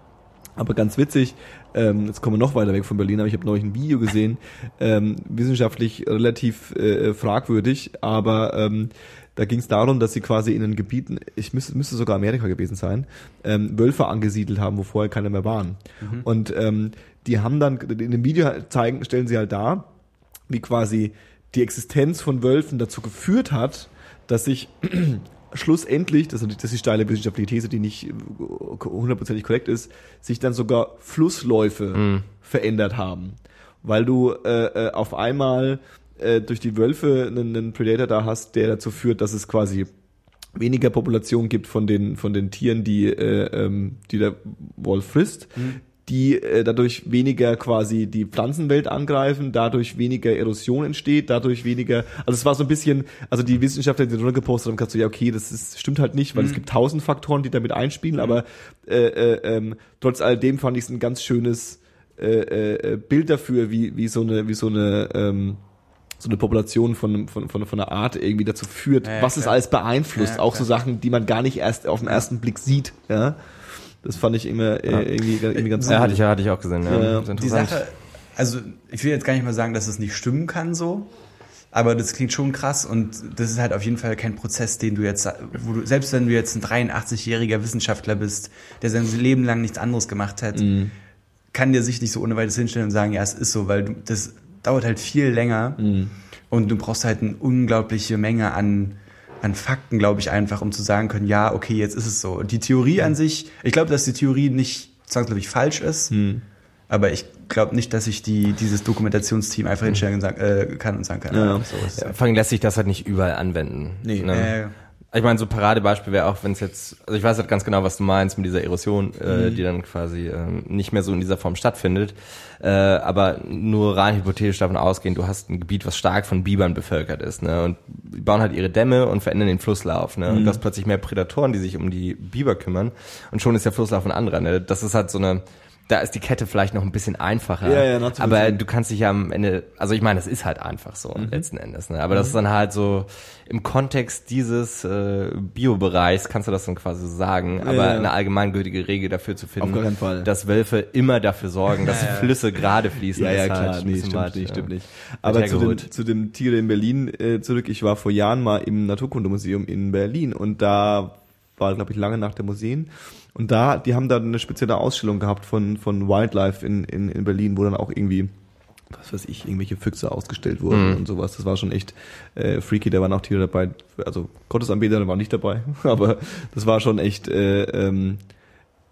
B: Aber ganz witzig, ähm, jetzt kommen wir noch weiter weg von Berlin, aber ich habe neulich ein Video gesehen, ähm, wissenschaftlich relativ äh, fragwürdig, aber ähm, da ging es darum, dass sie quasi in den Gebieten, ich müsste, müsste sogar Amerika gewesen sein, ähm, Wölfe angesiedelt haben, wo vorher keine mehr waren. Und ähm, die haben dann, in dem Video zeigen, stellen sie halt dar, wie quasi die Existenz von Wölfen dazu geführt hat, dass sich schlussendlich, das ist, die steile wissenschaftliche These, die nicht äh, hundertprozentig korrekt ist, sich dann sogar Flussläufe verändert haben. Weil du äh, äh, auf einmal äh, durch die Wölfe einen, einen Predator da hast, der dazu führt, dass es quasi weniger Population gibt von den von den Tieren, die äh, ähm, die der Wolf frisst, die äh, dadurch weniger quasi die Pflanzenwelt angreifen, dadurch weniger Erosion entsteht, dadurch weniger, also es war so ein bisschen, also die Wissenschaftler, die drunter gepostet haben, kannst du ja okay, das ist, stimmt halt nicht, weil es gibt tausend Faktoren, die damit einspielen, aber äh, äh, ähm, trotz alledem fand ich es ein ganz schönes äh, äh, Bild dafür, wie wie so eine wie so eine ähm, so eine Population von, von, von, von einer Art irgendwie dazu führt,
A: Ja, ja,
B: was es
A: klar.
B: alles beeinflusst.
A: Ja,
B: auch so
A: klar.
B: Sachen, die man gar nicht erst auf den ersten Blick sieht. Ja, Das fand ich immer äh, irgendwie, irgendwie ganz
C: Ja, hatte ich, ja, hatte ich auch gesehen. Ja.
A: Die. Sache, also ich will jetzt gar nicht mal sagen, dass es nicht stimmen kann so, aber das klingt schon krass und das ist halt auf jeden Fall kein Prozess, den du jetzt, wo du, selbst wenn du jetzt ein 83-jähriger Wissenschaftler bist, der sein Leben lang nichts anderes gemacht hat,
B: Mhm.
A: kann der sich nicht so ohne weiteres hinstellen und sagen, ja, es ist so, weil du, das dauert halt viel länger
B: Mhm.
A: und du brauchst halt eine unglaubliche Menge an an Fakten, glaube ich, einfach, um zu sagen können, ja, okay, jetzt ist es so. Die Theorie an sich, ich glaube, dass die Theorie nicht zwangsläufig falsch ist,
B: Mhm.
A: aber ich glaube nicht, dass ich die, dieses Dokumentationsteam einfach hinstellen und sagen, äh, kann und sagen kann.
B: Ja.
A: so.
C: Ja, vor allem lässt sich das halt nicht überall anwenden.
B: Nee.
C: Ne?
A: Äh,
C: Ich meine, so Paradebeispiel wäre auch, wenn es jetzt, also ich weiß halt ganz genau, was du meinst mit dieser Erosion, äh, die dann quasi ähm, nicht mehr so in dieser Form stattfindet. Äh, aber nur rein hypothetisch davon ausgehen, du hast ein Gebiet, was stark von Bibern bevölkert ist, ne? Und die bauen halt ihre Dämme und verändern den Flusslauf, ne? Und du hast plötzlich mehr Prädatoren, die sich um die Biber kümmern. Und schon ist der Flusslauf ein anderer, ne? Das ist halt so eine da ist die Kette vielleicht noch ein bisschen einfacher.
B: Ja, ja, nachzuvollziehen.
C: aber du kannst dich ja am Ende, also ich meine, es ist halt einfach so
B: Mhm.
C: letzten Endes. Ne? Aber das ist dann halt so im Kontext dieses äh, Biobereichs kannst du das dann quasi sagen. Aber
B: ja.
C: eine allgemeingültige Regel dafür zu finden,
B: Auf gar keinen Fall.
C: dass Wölfe immer dafür sorgen, dass Flüsse gerade fließen.
B: Ja, ja,
C: halt
B: klar,
C: ein
B: nee, stimmt
C: weit,
B: nicht,
C: ja.
B: stimmt nicht. Aber zu dem, zu dem Tiere in Berlin äh, zurück. Ich war vor Jahren mal im Naturkundemuseum in Berlin und da war, glaube ich, lange nach der Museen. Und da, die haben da eine spezielle Ausstellung gehabt von, von Wildlife in, in, in Berlin, wo dann auch irgendwie, was weiß ich, irgendwelche Füchse ausgestellt wurden und sowas. Das war schon echt äh, freaky, da waren auch Tiere dabei. Also Gottesanbeter waren nicht dabei, aber das war schon echt äh, ähm,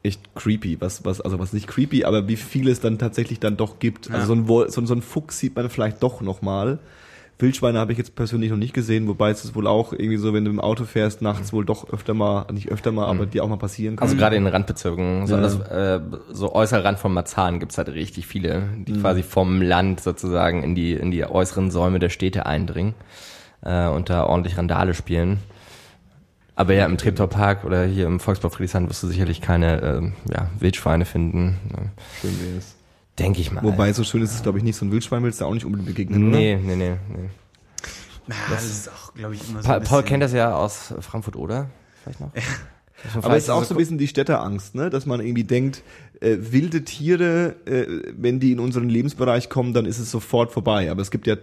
B: echt creepy, was, was, also was nicht creepy, aber wie viel es dann tatsächlich dann doch gibt. Also so ein, Wol- so, so ein Fuchs sieht man vielleicht doch nochmal. Wildschweine habe ich jetzt persönlich noch nicht gesehen, wobei es ist wohl auch irgendwie so, wenn du im Auto fährst, nachts wohl doch öfter mal, nicht öfter mal, aber die auch mal passieren kann.
C: Also gerade in den Randbezirken, so,
B: Ja.
C: das, äh, so äußerer Rand von Marzahn gibt's halt richtig viele, die
B: Mhm.
C: quasi vom Land sozusagen in die, in die äußeren Säume der Städte eindringen äh, und da ordentlich Randale spielen. Aber ja, im Treptower Park oder hier im Volkspark Friedrichshain wirst du sicherlich keine ähm, ja, Wildschweine finden.
B: Schön wär's.
C: Denke ich mal.
B: Wobei, so schön ist es, glaube ich, nicht. So ein Wildschwein willst du auch nicht unbedingt begegnen, oder?
C: Nee, nee, nee. nee.
A: Ja, das ist auch, glaube ich, immer so
C: Paul
A: bisschen-
C: kennt das ja aus Frankfurt, oder? Vielleicht noch?
B: Aber es ist auch so ein bisschen die Städterangst, ne? dass man irgendwie denkt, äh, wilde Tiere, äh, wenn die in unseren Lebensbereich kommen, dann ist es sofort vorbei. Aber es gibt ja äh,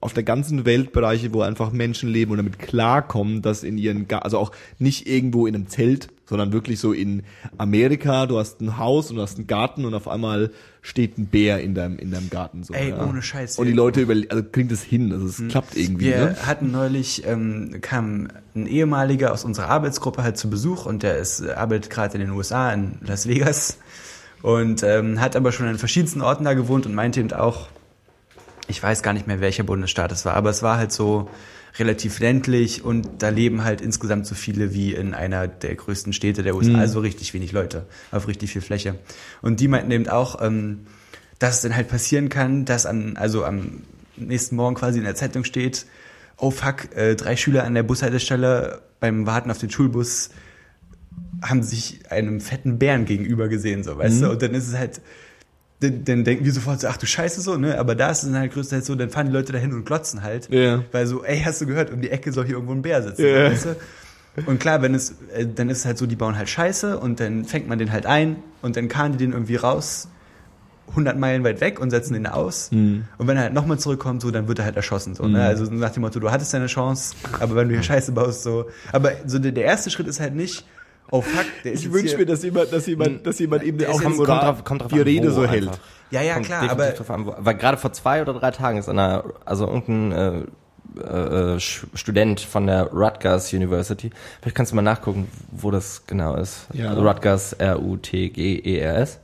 B: auf der ganzen Welt Bereiche, wo einfach Menschen leben und damit klarkommen, dass in ihren, Ga also auch nicht irgendwo in einem Zelt, sondern wirklich so in Amerika, du hast ein Haus und du hast einen Garten und auf einmal steht ein Bär in deinem, in deinem Garten. So,
A: Ey,
B: ja.
A: ohne Scheiß,
B: Und die Leute über, also kriegen das hin, also es klappt irgendwie.
A: Wir
B: Ne?
A: hatten neulich, ähm, kam ein ehemaliger aus unserer Arbeitsgruppe halt zu Besuch und der ist, äh, arbeitet gerade in den USA, in Las Vegas und ähm, hat aber schon an verschiedensten Orten da gewohnt und meinte eben auch, ich weiß gar nicht mehr, welcher Bundesstaat es war, aber es war halt so relativ ländlich und da leben halt insgesamt so viele wie in einer der größten Städte der USA, also richtig wenig Leute auf richtig viel Fläche. Und die meinten eben auch, ähm, dass es dann halt passieren kann, dass an, also am nächsten Morgen quasi in der Zeitung steht, oh fuck, äh, drei Schüler an der Bushaltestelle beim Warten auf den Schulbus haben sich einem fetten Bären gegenüber gesehen, so, weißt du? Und dann ist es halt, dann, dann denken wir sofort so, ach du Scheiße so, ne? Aber da ist es dann halt größtenteils so, dann fahren die Leute dahin und glotzen halt.
B: Ja.
A: Weil so, ey, hast du gehört, um die Ecke soll hier irgendwo ein Bär sitzen,
B: Ja.
A: weißt du? Und klar, wenn es, äh, dann ist es halt so, die bauen halt Scheiße und dann fängt man den halt ein und dann karren die den irgendwie raus, 100 Meilen weit weg und setzen den aus. Und wenn er halt nochmal zurückkommt, so, dann wird er halt erschossen, so, ne? Also nach dem Motto, du hattest deine Chance, aber wenn du hier Scheiße baust, so. Aber so der, der erste Schritt ist halt nicht, oh fuck, der ist
B: Ich wünsche mir, dass jemand, dass jemand, dass jemand eben
A: Der
B: auch
C: kommt, kommt drauf, kommt drauf
B: die
C: an,
B: Rede so
C: einfach.
B: hält.
A: Ja, ja,
C: Kommt
A: klar, aber
C: drauf an, wo- weil gerade vor zwei oder drei Tagen ist einer, also irgendein äh, äh, Student von der Rutgers University. Vielleicht kannst du mal nachgucken, wo das genau ist.
B: Ja.
C: Also Rutgers, R-U-T-G-E-R-S.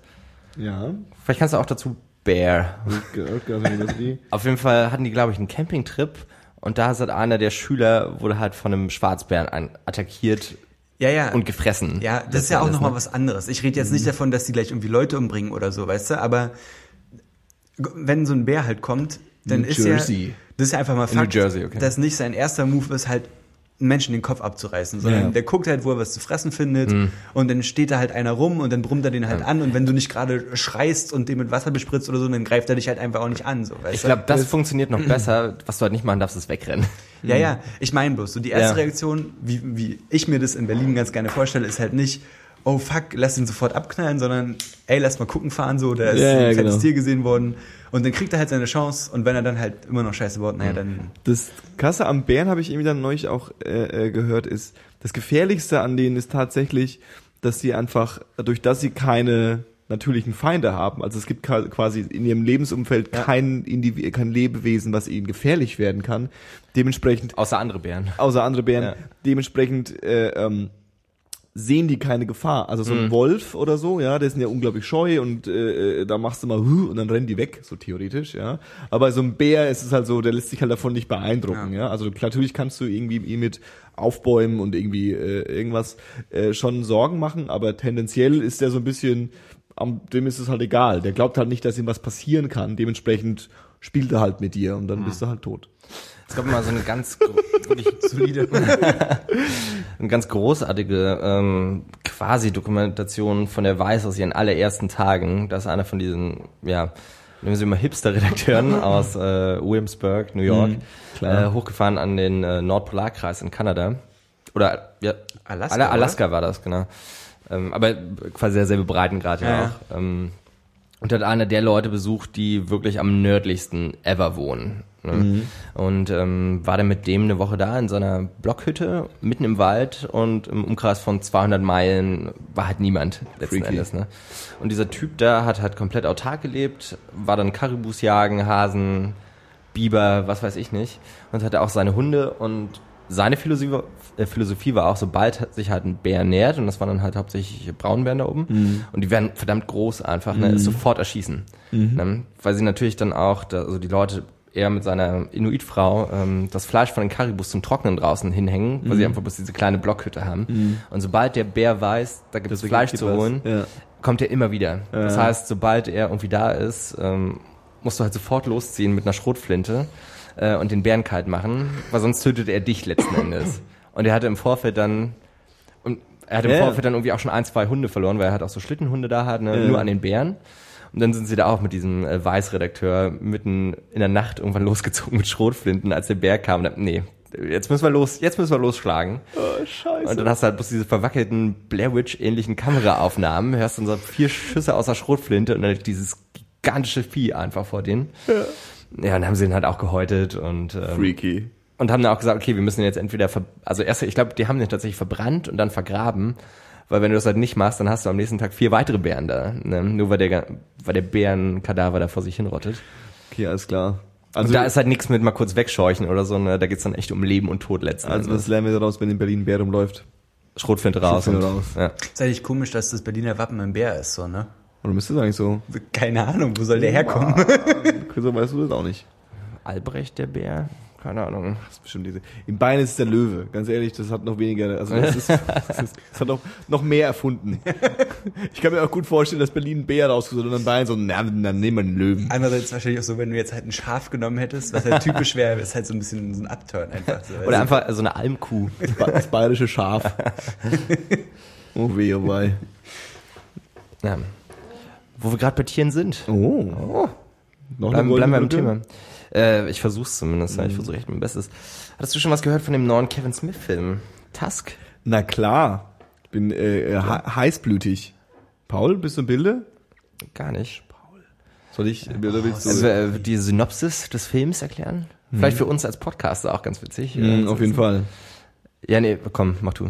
B: Ja.
C: Vielleicht kannst du auch dazu Bear.
B: University.
C: Auf jeden Fall hatten die, glaube ich, einen Campingtrip und da ist halt einer der Schüler, wurde halt von einem Schwarzbären attackiert
A: ja, ja.
C: und gefressen.
A: Ja, das, ist ja auch nochmal
C: ne?
A: was anderes. Ich rede jetzt nicht davon, dass die gleich irgendwie Leute umbringen oder so, weißt du, aber wenn so ein Bär halt kommt, dann
B: New
A: ist
B: Jersey.
A: ja, das ist ja einfach mal Fakt,
C: Jersey, okay.
A: dass nicht sein erster Move ist halt, Menschen den Kopf abzureißen, sondern
B: Ja.
A: der guckt halt, wo er was zu fressen findet
C: Mhm.
A: und dann steht da halt einer rum und dann brummt er den halt an und wenn du nicht gerade schreist und den mit Wasser bespritzt oder so, dann greift er dich halt einfach auch nicht an, so, weißt
C: Ich glaube, das funktioniert noch besser. Was du halt nicht machen darfst, ist wegrennen.
A: Ja, ja, ich meine bloß, so die erste
C: Ja.
A: Reaktion, wie, wie ich mir das in Berlin ganz gerne vorstelle, ist halt nicht, oh fuck, lass ihn sofort abknallen, sondern ey, lass mal gucken fahren, so, da ist
B: Ja, ja,
A: ein fettes
B: genau.
A: Tier gesehen worden und dann kriegt er halt seine Chance und wenn er dann halt immer noch Scheiße baut, naja, dann,
B: Das Krasse am Bären habe ich irgendwie dann neulich auch äh, äh, gehört, ist, das Gefährlichste an denen ist tatsächlich, dass sie einfach, dadurch, dass sie keine natürlichen Feinde haben, also es gibt quasi in ihrem Lebensumfeld kein, Indiv kein Lebewesen, was ihnen gefährlich werden kann, dementsprechend,
C: Außer andere Bären.
B: außer andere Bären,
C: Ja.
B: dementsprechend äh, ähm, sehen die keine Gefahr. Also so ein
C: Mhm.
B: Wolf oder so, ja, der sind ja unglaublich scheu und äh, äh, da machst du mal und dann rennen die weg, so theoretisch, ja. Aber so ein Bär ist es halt so, der lässt sich halt davon nicht beeindrucken, ja. Also natürlich kannst du irgendwie ihm mit aufbäumen und irgendwie äh, irgendwas äh, schon Sorgen machen, aber tendenziell ist der so ein bisschen, am, dem ist es halt egal. Der glaubt halt nicht, dass ihm was passieren kann. Dementsprechend spielt er halt mit dir und dann bist du halt tot.
C: Es gab mal so eine ganz wirklich solide, eine ganz großartige ähm, quasi Dokumentation von der Weiß aus ihren allerersten Tagen. Das ist einer von diesen, ja, nehmen Sie mal Hipster-Redakteuren aus äh, Williamsburg, New York,
B: klar.
C: äh, hochgefahren an den äh, Nordpolarkreis in Kanada. Oder ja,
A: Alaska,
C: Ala- Alaska war das, genau. Ähm, aber quasi derselbe Breitengrad Ja,
A: ja.
C: auch. Ähm, und hat einer der Leute besucht, die wirklich am nördlichsten ever wohnen. Ne?
B: Mhm.
C: Und ähm, war dann mit dem eine Woche da in seiner Blockhütte, mitten im Wald und im Umkreis von 200 Meilen war halt niemand letzten
B: Freaky.
C: Endes. Ne? Und dieser Typ da hat halt komplett autark gelebt, war dann Karibus jagen, Hasen, Biber, was weiß ich nicht. Und hatte auch seine Hunde und seine Philosophie, äh, Philosophie war auch, sobald sich halt ein Bär nähert, und das waren dann halt hauptsächlich Braunbären da oben, und die werden verdammt groß einfach, ne, ist sofort erschießen. Ne, weil sie natürlich dann auch, da, also die Leute eher mit seiner Inuitfrau ähm, das Fleisch von den Karibus zum Trocknen draußen hinhängen, weil sie einfach bloß diese kleine Blockhütte haben. Und sobald der Bär weiß, da gibt es
B: Das
C: Fleisch zu holen,
B: Ja.
C: kommt er immer wieder. Das
B: Ja.
C: heißt, sobald er irgendwie da ist, ähm, musst du halt sofort losziehen mit einer Schrotflinte äh, und den Bären kalt machen, weil sonst tötet er dich letzten Endes. Und er hatte im Vorfeld dann und er hat im
B: ja.
C: Vorfeld dann irgendwie auch schon ein, zwei Hunde verloren, weil er halt auch so Schlittenhunde da hat, ne?
B: Ja.
C: nur an den Bären. Und dann sind sie da auch mit diesem äh, Weißredakteur mitten in der Nacht irgendwann losgezogen mit Schrotflinten, als der Bär kam. Und dann, nee, jetzt müssen wir los, jetzt müssen wir losschlagen.
B: Oh, scheiße.
C: Und dann hast du halt bloß diese verwackelten Blair Witch-ähnlichen Kameraaufnahmen, hörst dann so vier Schüsse aus der Schrotflinte und dann dieses gigantische Vieh einfach vor denen. Ja, ja und dann haben sie ihn halt auch gehäutet und, ähm,
B: Freaky.
C: und haben dann auch gesagt, okay, wir müssen ihn jetzt entweder, ver also erst, ich glaube, die haben den tatsächlich verbrannt und dann vergraben, weil wenn du das halt nicht machst, dann hast du am nächsten Tag vier weitere Bären da, ne? nur weil der, weil der Bärenkadaver da vor sich hinrottet.
B: Okay, alles klar.
C: Also und da ist halt nichts mit mal kurz wegscheuchen oder so, ne? da geht's dann echt um Leben und Tod letzten
B: also
C: Endes.
B: was lernen wir daraus, wenn in Berlin ein Bär rumläuft?
C: Schrotflinte raus.
B: Schrotflinte raus.
C: Ja.
A: Ist eigentlich komisch, dass das Berliner Wappen ein Bär ist, so, ne?
B: Oder müsste das eigentlich so?
A: Keine Ahnung, wo soll der herkommen?
B: Wieso weißt du das auch nicht?
C: Albrecht der Bär? Keine Ahnung.
B: Das ist bestimmt diese. In Bayern ist es der Löwe. Ganz ehrlich, das hat noch weniger, also das ist, das, ist, das hat noch, noch mehr erfunden. Ich kann mir auch gut vorstellen, dass Berlin einen Bär rausgesucht hat und dann Bayern so, na, dann nehmen wir einen Löwen.
A: Andererseits wahrscheinlich auch so, wenn du jetzt halt ein Schaf genommen hättest, was halt typisch wäre, ist halt so ein bisschen so ein Upturn einfach. So.
C: Oder
A: Also,
C: einfach so eine Almkuh.
B: Das, ba das bayerische Schaf. Oh weh, oh wei.
C: Ja. Wo wir gerade bei Tieren sind.
B: Oh. Noch
C: Bleiben, bleiben wir im Thema. Äh, ich versuch's zumindest, ja, ich versuche echt mein Bestes. Hattest du schon was gehört von dem neuen Kevin Smith-Film? Tusk?
B: Na klar. Ich bin äh, äh, he- heißblütig. Paul, bist du im Bilde?
C: Gar nicht.
B: Soll ich, oder willst du?
C: Also äh, die Synopsis des Films erklären? Vielleicht für uns als Podcaster auch ganz witzig.
B: Mhm, auf jeden Fall.
C: Ja, nee, komm, mach du.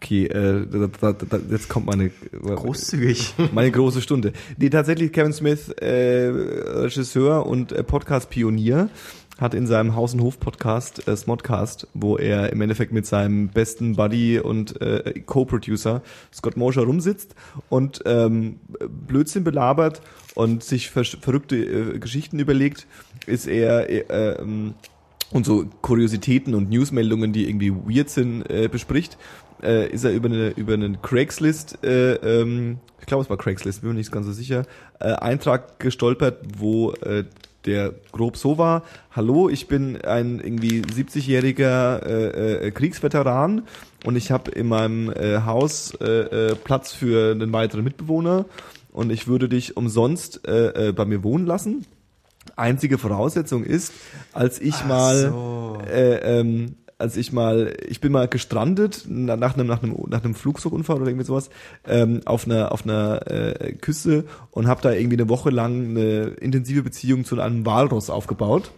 B: Okay, äh, da, da, da, jetzt kommt meine
A: großzügig.
B: meine große Stunde. Nee, tatsächlich Kevin Smith, äh, Regisseur und äh, Podcast-Pionier, hat in seinem Haus- und Hof-Podcast, äh, Smodcast, wo er im Endeffekt mit seinem besten Buddy und äh, Co-Producer Scott Mosher rumsitzt und ähm, Blödsinn belabert und sich ver verrückte äh, Geschichten überlegt, ist er äh, ähm, und so Kuriositäten und Newsmeldungen, die irgendwie weird sind, äh, bespricht, äh, ist er über eine über einen Craigslist, äh, ähm, ich glaube es war Craigslist, bin mir nicht ganz so sicher, äh, Eintrag gestolpert, wo äh, der grob so war, hallo, ich bin ein irgendwie 70-jähriger äh, äh, Kriegsveteran und ich habe in meinem äh, Haus äh, äh, Platz für einen weiteren Mitbewohner und ich würde dich umsonst äh, äh, bei mir wohnen lassen. Einzige Voraussetzung ist, als ich mal,
A: so.
B: äh, ähm, als ich mal, ich bin mal gestrandet na- nach einem nach einem nach einem Flugzeugunfall oder irgendwie sowas ähm, auf einer auf einer äh, Küste und habe da irgendwie eine Woche lang eine intensive Beziehung zu einem Walross aufgebaut.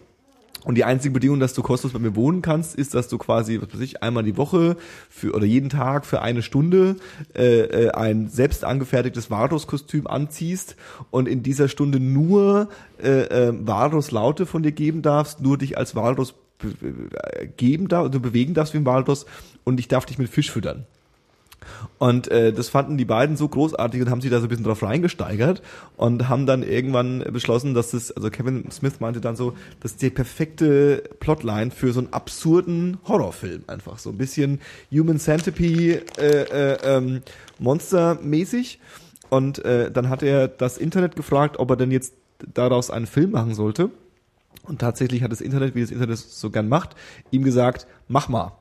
B: Und die einzige Bedingung, dass du kostenlos bei mir wohnen kannst, ist, dass du quasi, was weiß ich, einmal die Woche für oder jeden Tag für eine Stunde äh, äh, ein selbst angefertigtes Varus-Kostüm anziehst und in dieser Stunde nur äh, äh, Varus-Laute von dir geben darfst, nur dich als be- geben darfst, du bewegen darfst wie ein Walrus und ich darf dich mit Fisch füttern. Und äh, das fanden die beiden so großartig und haben sich da so ein bisschen drauf reingesteigert und haben dann irgendwann beschlossen, dass das, also Kevin Smith meinte dann so, das ist die perfekte Plotline für so einen absurden Horrorfilm einfach. So ein bisschen Human Centipede äh, äh, ähm, Monster-mäßig. Und äh, dann hat er das Internet gefragt, ob er denn jetzt daraus einen Film machen sollte. Und tatsächlich hat das Internet, wie das Internet es so gern macht, ihm gesagt, mach mal.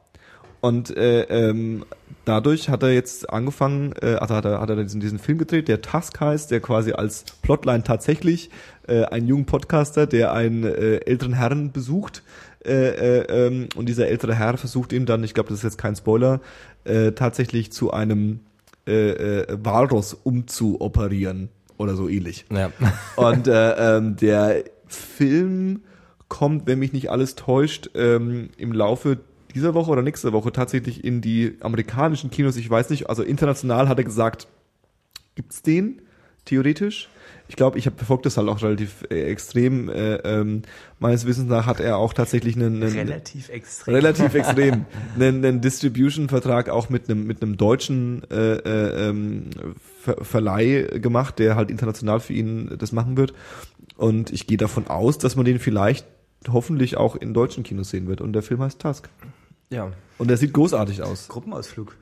B: Und äh, ähm, dadurch hat er jetzt angefangen, äh, also hat er, hat er diesen, diesen Film gedreht, der Task heißt, der quasi als Plotline tatsächlich äh, einen jungen Podcaster, der einen äh, älteren Herrn besucht. Äh, äh, ähm, und dieser ältere Herr versucht ihm dann, ich glaube, das ist jetzt kein Spoiler, äh, tatsächlich zu einem äh, äh, Walross umzuoperieren oder so ähnlich.
C: Ja.
B: Und äh, ähm, der Film kommt, wenn mich nicht alles täuscht, ähm, im Laufe dieser Woche oder nächste Woche tatsächlich in die amerikanischen Kinos. Ich weiß nicht, also international hat er gesagt, gibt's den theoretisch. Ich glaube, ich habe verfolgt das halt auch relativ äh, extrem. Äh, ähm, meines Wissens nach hat er auch tatsächlich einen, einen
A: Relativ extrem.
B: relativ extrem einen, einen Distribution-Vertrag auch mit einem mit einem deutschen äh, äh, ähm, Ver Verleih gemacht, der halt international für ihn das machen wird. Und ich gehe davon aus, dass man den vielleicht hoffentlich auch in deutschen Kinos sehen wird. Und der Film heißt Tusk.
C: Ja.
B: Und der sieht großartig aus.
A: Gruppenausflug.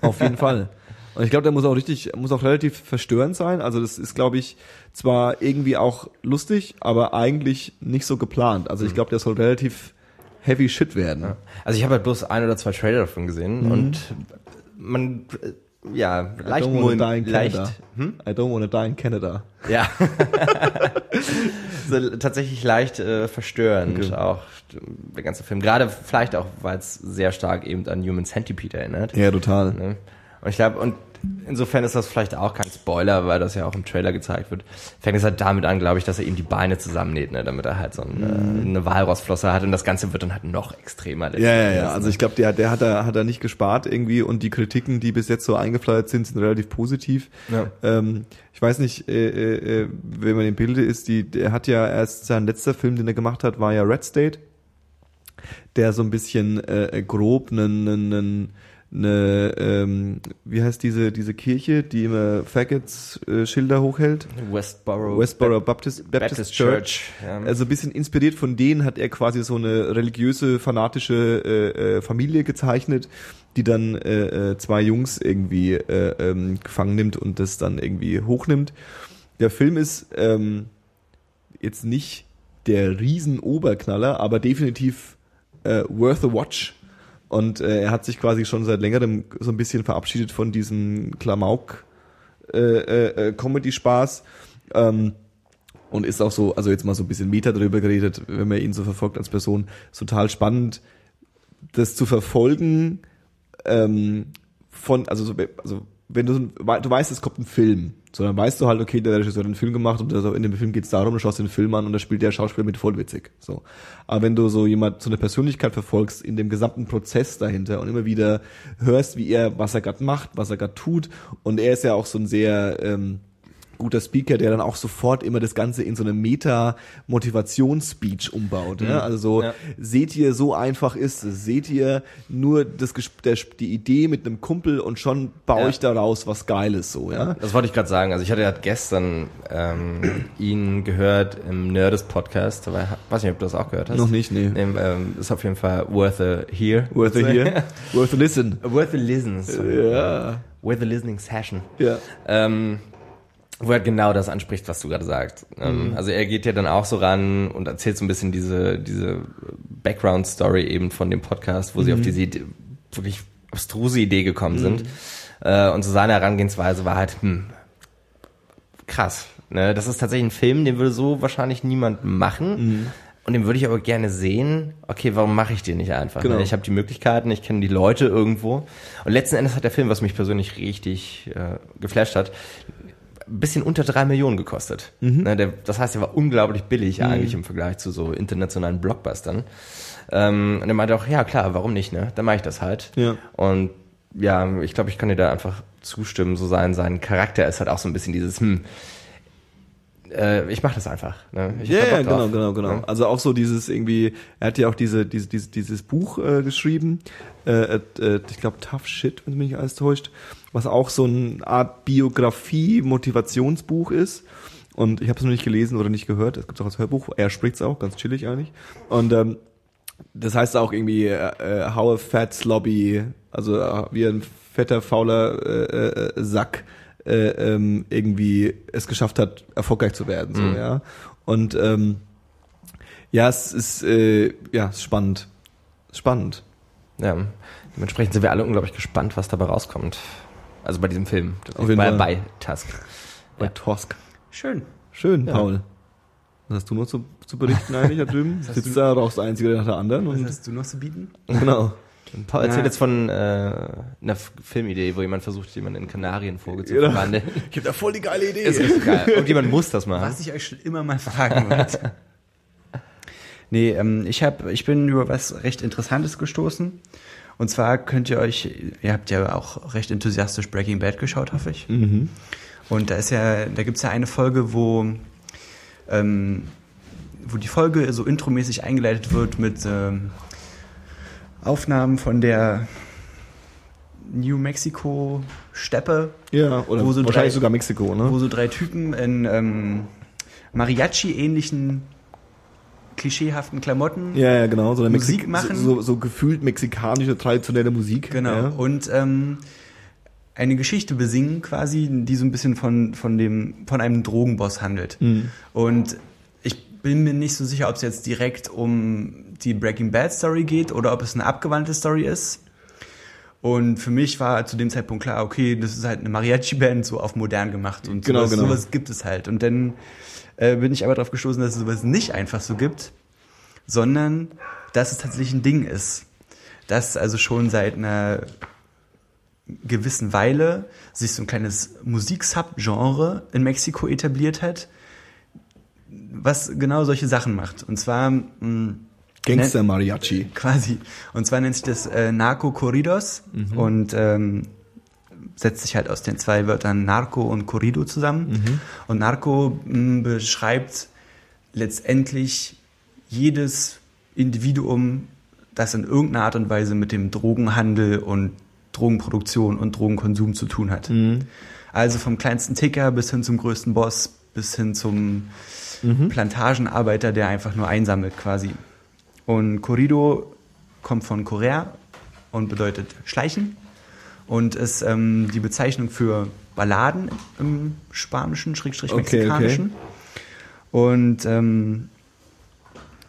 B: Auf jeden Fall. Und ich glaube, der muss auch richtig, muss auch relativ verstörend sein. Also das ist, glaube ich, zwar irgendwie auch lustig, aber eigentlich nicht so geplant. Also ich glaube, der soll relativ heavy shit werden.
C: Also ich habe halt bloß ein oder zwei Trailer davon gesehen und man, ja, leicht,
B: I don't wanna
C: mul-
B: die in
C: leicht,
B: Canada.
C: hm?
B: I don't wanna die in Canada.
C: ja, so, tatsächlich leicht äh, verstörend
B: Okay.
C: auch der ganze Film. Gerade vielleicht auch, weil es sehr stark eben an Human Centipede erinnert.
B: Ja, total.
C: Ne? Und ich glaube, und insofern ist das vielleicht auch kein Spoiler, weil das ja auch im Trailer gezeigt wird. Fängt es halt damit an, glaube ich, dass er ihm die Beine zusammennäht, ne? damit er halt so eine, eine Walrossflosse hat und das Ganze wird dann halt noch extremer.
B: Mhm. Ja, ja, ja. Also
C: ne?
B: ich glaube, der, der hat da hat er nicht gespart irgendwie und die Kritiken, die bis jetzt so eingefleiert sind, sind relativ positiv.
C: Ja.
B: Ähm, ich weiß nicht, äh, äh, äh, wenn man im Bilde ist, die, der hat ja erst sein letzter Film, den er gemacht hat, war ja Red State, der so ein bisschen äh, grob einen, einen, einen eine, ähm, wie heißt diese diese Kirche, die immer Faggots äh, Schilder hochhält?
C: Westboro,
B: Westboro Baptist, Baptist,
C: Baptist
B: Church.
C: Church. Ja.
B: Also ein bisschen inspiriert von denen hat er quasi so eine religiöse, fanatische äh, äh, Familie gezeichnet, die dann äh, äh, zwei Jungs irgendwie äh, ähm, gefangen nimmt und das dann irgendwie hochnimmt. Der Film ist ähm, jetzt nicht der Riesen-Oberknaller, aber definitiv äh, worth a watch. Und äh, er hat sich quasi schon seit längerem so ein bisschen verabschiedet von diesem Klamauk äh, äh, äh, Comedy-Spaß. Ähm, und ist auch so, also jetzt mal so ein bisschen Meta drüber geredet, wenn man ihn so verfolgt als Person, total spannend, das zu verfolgen, ähm, von, also, so, also wenn du, du weißt, es kommt ein Film, so dann weißt du halt, okay, der Regisseur hat einen Film gemacht und also in dem Film geht es darum, du schaust den Film an und da spielt der Schauspieler mit voll witzig. So. Aber wenn du so jemand, so eine Persönlichkeit verfolgst in dem gesamten Prozess dahinter und immer wieder hörst, wie er, was er gerade macht, was er gerade tut, und er ist ja auch so ein sehr ähm, guter Speaker, der dann auch sofort immer das Ganze in so eine Meta-Motivations-Speech umbaut. Ja? Also so,
C: Ja.
B: seht ihr, so einfach ist es. Seht ihr nur das, der, die Idee mit einem Kumpel und schon baue
C: Ja.
B: ich daraus was Geiles so, ja.
C: Das wollte ich gerade sagen. Also ich hatte ja gestern ähm, ihn gehört im Nerdist-Podcast. aber ich weiß nicht, ob du das auch gehört hast.
B: Noch nicht, nee.
C: Ähm, ähm, ist auf jeden Fall worth a hear.
B: Worth a hear, worth a listen.
C: worth a listen. sorry.
B: Ja,
C: Worth a listening session.
B: ja.
C: Ähm, wo er genau das anspricht, was du gerade sagst. Ähm, Also er geht ja dann auch so ran und erzählt so ein bisschen diese, diese Background-Story eben von dem Podcast, wo sie auf diese Idee, wirklich abstruse Idee gekommen sind. Äh, und so seine Herangehensweise war halt, hm, krass. Ne? Das ist tatsächlich ein Film, den würde so wahrscheinlich niemand machen. Und den würde ich aber gerne sehen. Okay, warum mache ich den nicht einfach?
B: Genau.
C: Ne? Ich habe die Möglichkeiten, ich kenne die Leute irgendwo. Und letzten Endes hat der Film, was mich persönlich richtig äh, geflasht hat, ein bisschen unter drei Millionen gekostet. Ne, der, das heißt, er war unglaublich billig eigentlich im Vergleich zu so internationalen Blockbustern. Ähm, und er meinte auch, ja klar, warum nicht, ne? Dann mache ich das halt.
B: Ja.
C: Und ja, ich glaube, ich kann dir da einfach zustimmen. So sein, sein Charakter ist halt auch so ein bisschen dieses, hm, äh, ich mache das einfach. Ne? Ich hab
B: Ja, ja, genau, genau, genau.
C: Ne?
B: Also auch so dieses irgendwie, er hat ja auch diese, diese, diese dieses Buch äh, geschrieben, äh, äh, ich glaube Tough Shit, wenn mich nicht alles täuscht, was auch so eine Art Biografie, Motivationsbuch ist. Und ich habe es noch nicht gelesen oder nicht gehört. Es gibt auch als Hörbuch. Er spricht's auch, ganz chillig eigentlich. Und ähm, das heißt auch irgendwie äh, äh, How a Fat Slobby, also äh, wie ein fetter fauler äh, äh, Sack äh, ähm, irgendwie es geschafft hat, erfolgreich zu werden, so
C: Mhm.
B: ja. Und ähm, ja, es ist äh, ja es ist spannend, spannend.
C: Ja, dementsprechend sind wir alle unglaublich gespannt, was dabei rauskommt. Also bei diesem Film.
B: Auf jeden
C: bei,
B: Fall.
C: bei Tusk.
B: Bei
C: Ja.
B: Tosk.
A: Schön.
B: Schön,
C: Ja.
B: Paul. Was hast du noch zu, zu berichten eigentlich da drüben? Sitzt
A: du-
B: da, rauchst der Einzige nach der anderen
A: Was
B: und
A: hast du noch zu bieten?
B: genau.
C: Und Paul erzählt
A: Ja.
C: jetzt von äh, einer Filmidee, wo jemand versucht, jemanden in Kanarienvogel zu
B: Genau.
C: verwandeln.
B: Ich hab da voll die geile Idee.
C: Ist richtig geil. Und jemand muss das machen.
A: Was ich euch schon immer mal fragen wollte. nee, ähm, ich, hab, ich bin über was recht Interessantes gestoßen. Und zwar könnt ihr euch, ihr habt ja auch recht enthusiastisch Breaking Bad geschaut, hoffe ich.
B: Mhm.
A: Und da ist ja, da gibt's ja eine Folge, wo, ähm, wo die Folge so intromäßig eingeleitet wird mit ähm, Aufnahmen von der New Mexico Steppe,
B: Ja, oder
A: Wo so
B: wahrscheinlich
A: drei-
B: sogar Mexiko, ne?
A: wo so drei Typen in ähm, Mariachi-ähnlichen, klischeehaften Klamotten.
B: Ja, ja, genau. So, eine
A: Musik machen.
B: So, so, so gefühlt mexikanische, traditionelle Musik.
A: Genau.
B: Ja.
A: Und ähm, eine Geschichte besingen quasi, die so ein bisschen von, von, dem, von einem Drogenboss handelt.
B: Mhm.
A: Und ich bin mir nicht so sicher, ob es jetzt direkt um die Breaking Bad Story geht oder ob es eine abgewandte Story ist. Und für mich war zu dem Zeitpunkt klar, okay, das ist halt eine Mariachi-Band so auf modern gemacht und
B: Genau,
A: sowas,
B: genau.
A: sowas gibt es halt. Und dann äh, bin ich aber darauf gestoßen, dass es sowas nicht einfach so gibt, sondern dass es tatsächlich ein Ding ist. Dass also schon seit einer gewissen Weile sich so ein kleines Musik-Subgenre in Mexiko etabliert hat, was genau solche Sachen macht. Und zwar mh,
B: Gangster Mariachi.
A: quasi. Und zwar nennt sich das äh, Narco Corridos und ähm, setzt sich halt aus den zwei Wörtern Narco und Corrido zusammen. Und Narco mh, beschreibt letztendlich jedes Individuum, das in irgendeiner Art und Weise mit dem Drogenhandel und Drogenproduktion und Drogenkonsum zu tun hat. Also vom kleinsten Ticker bis hin zum größten Boss, bis hin zum Plantagenarbeiter, der einfach nur einsammelt quasi. Und Corrido kommt von Correr und bedeutet Schleichen und ist ähm, die Bezeichnung für Balladen im Spanischen, Schrägstrich
B: Okay,
A: Mexikanischen. Und ähm,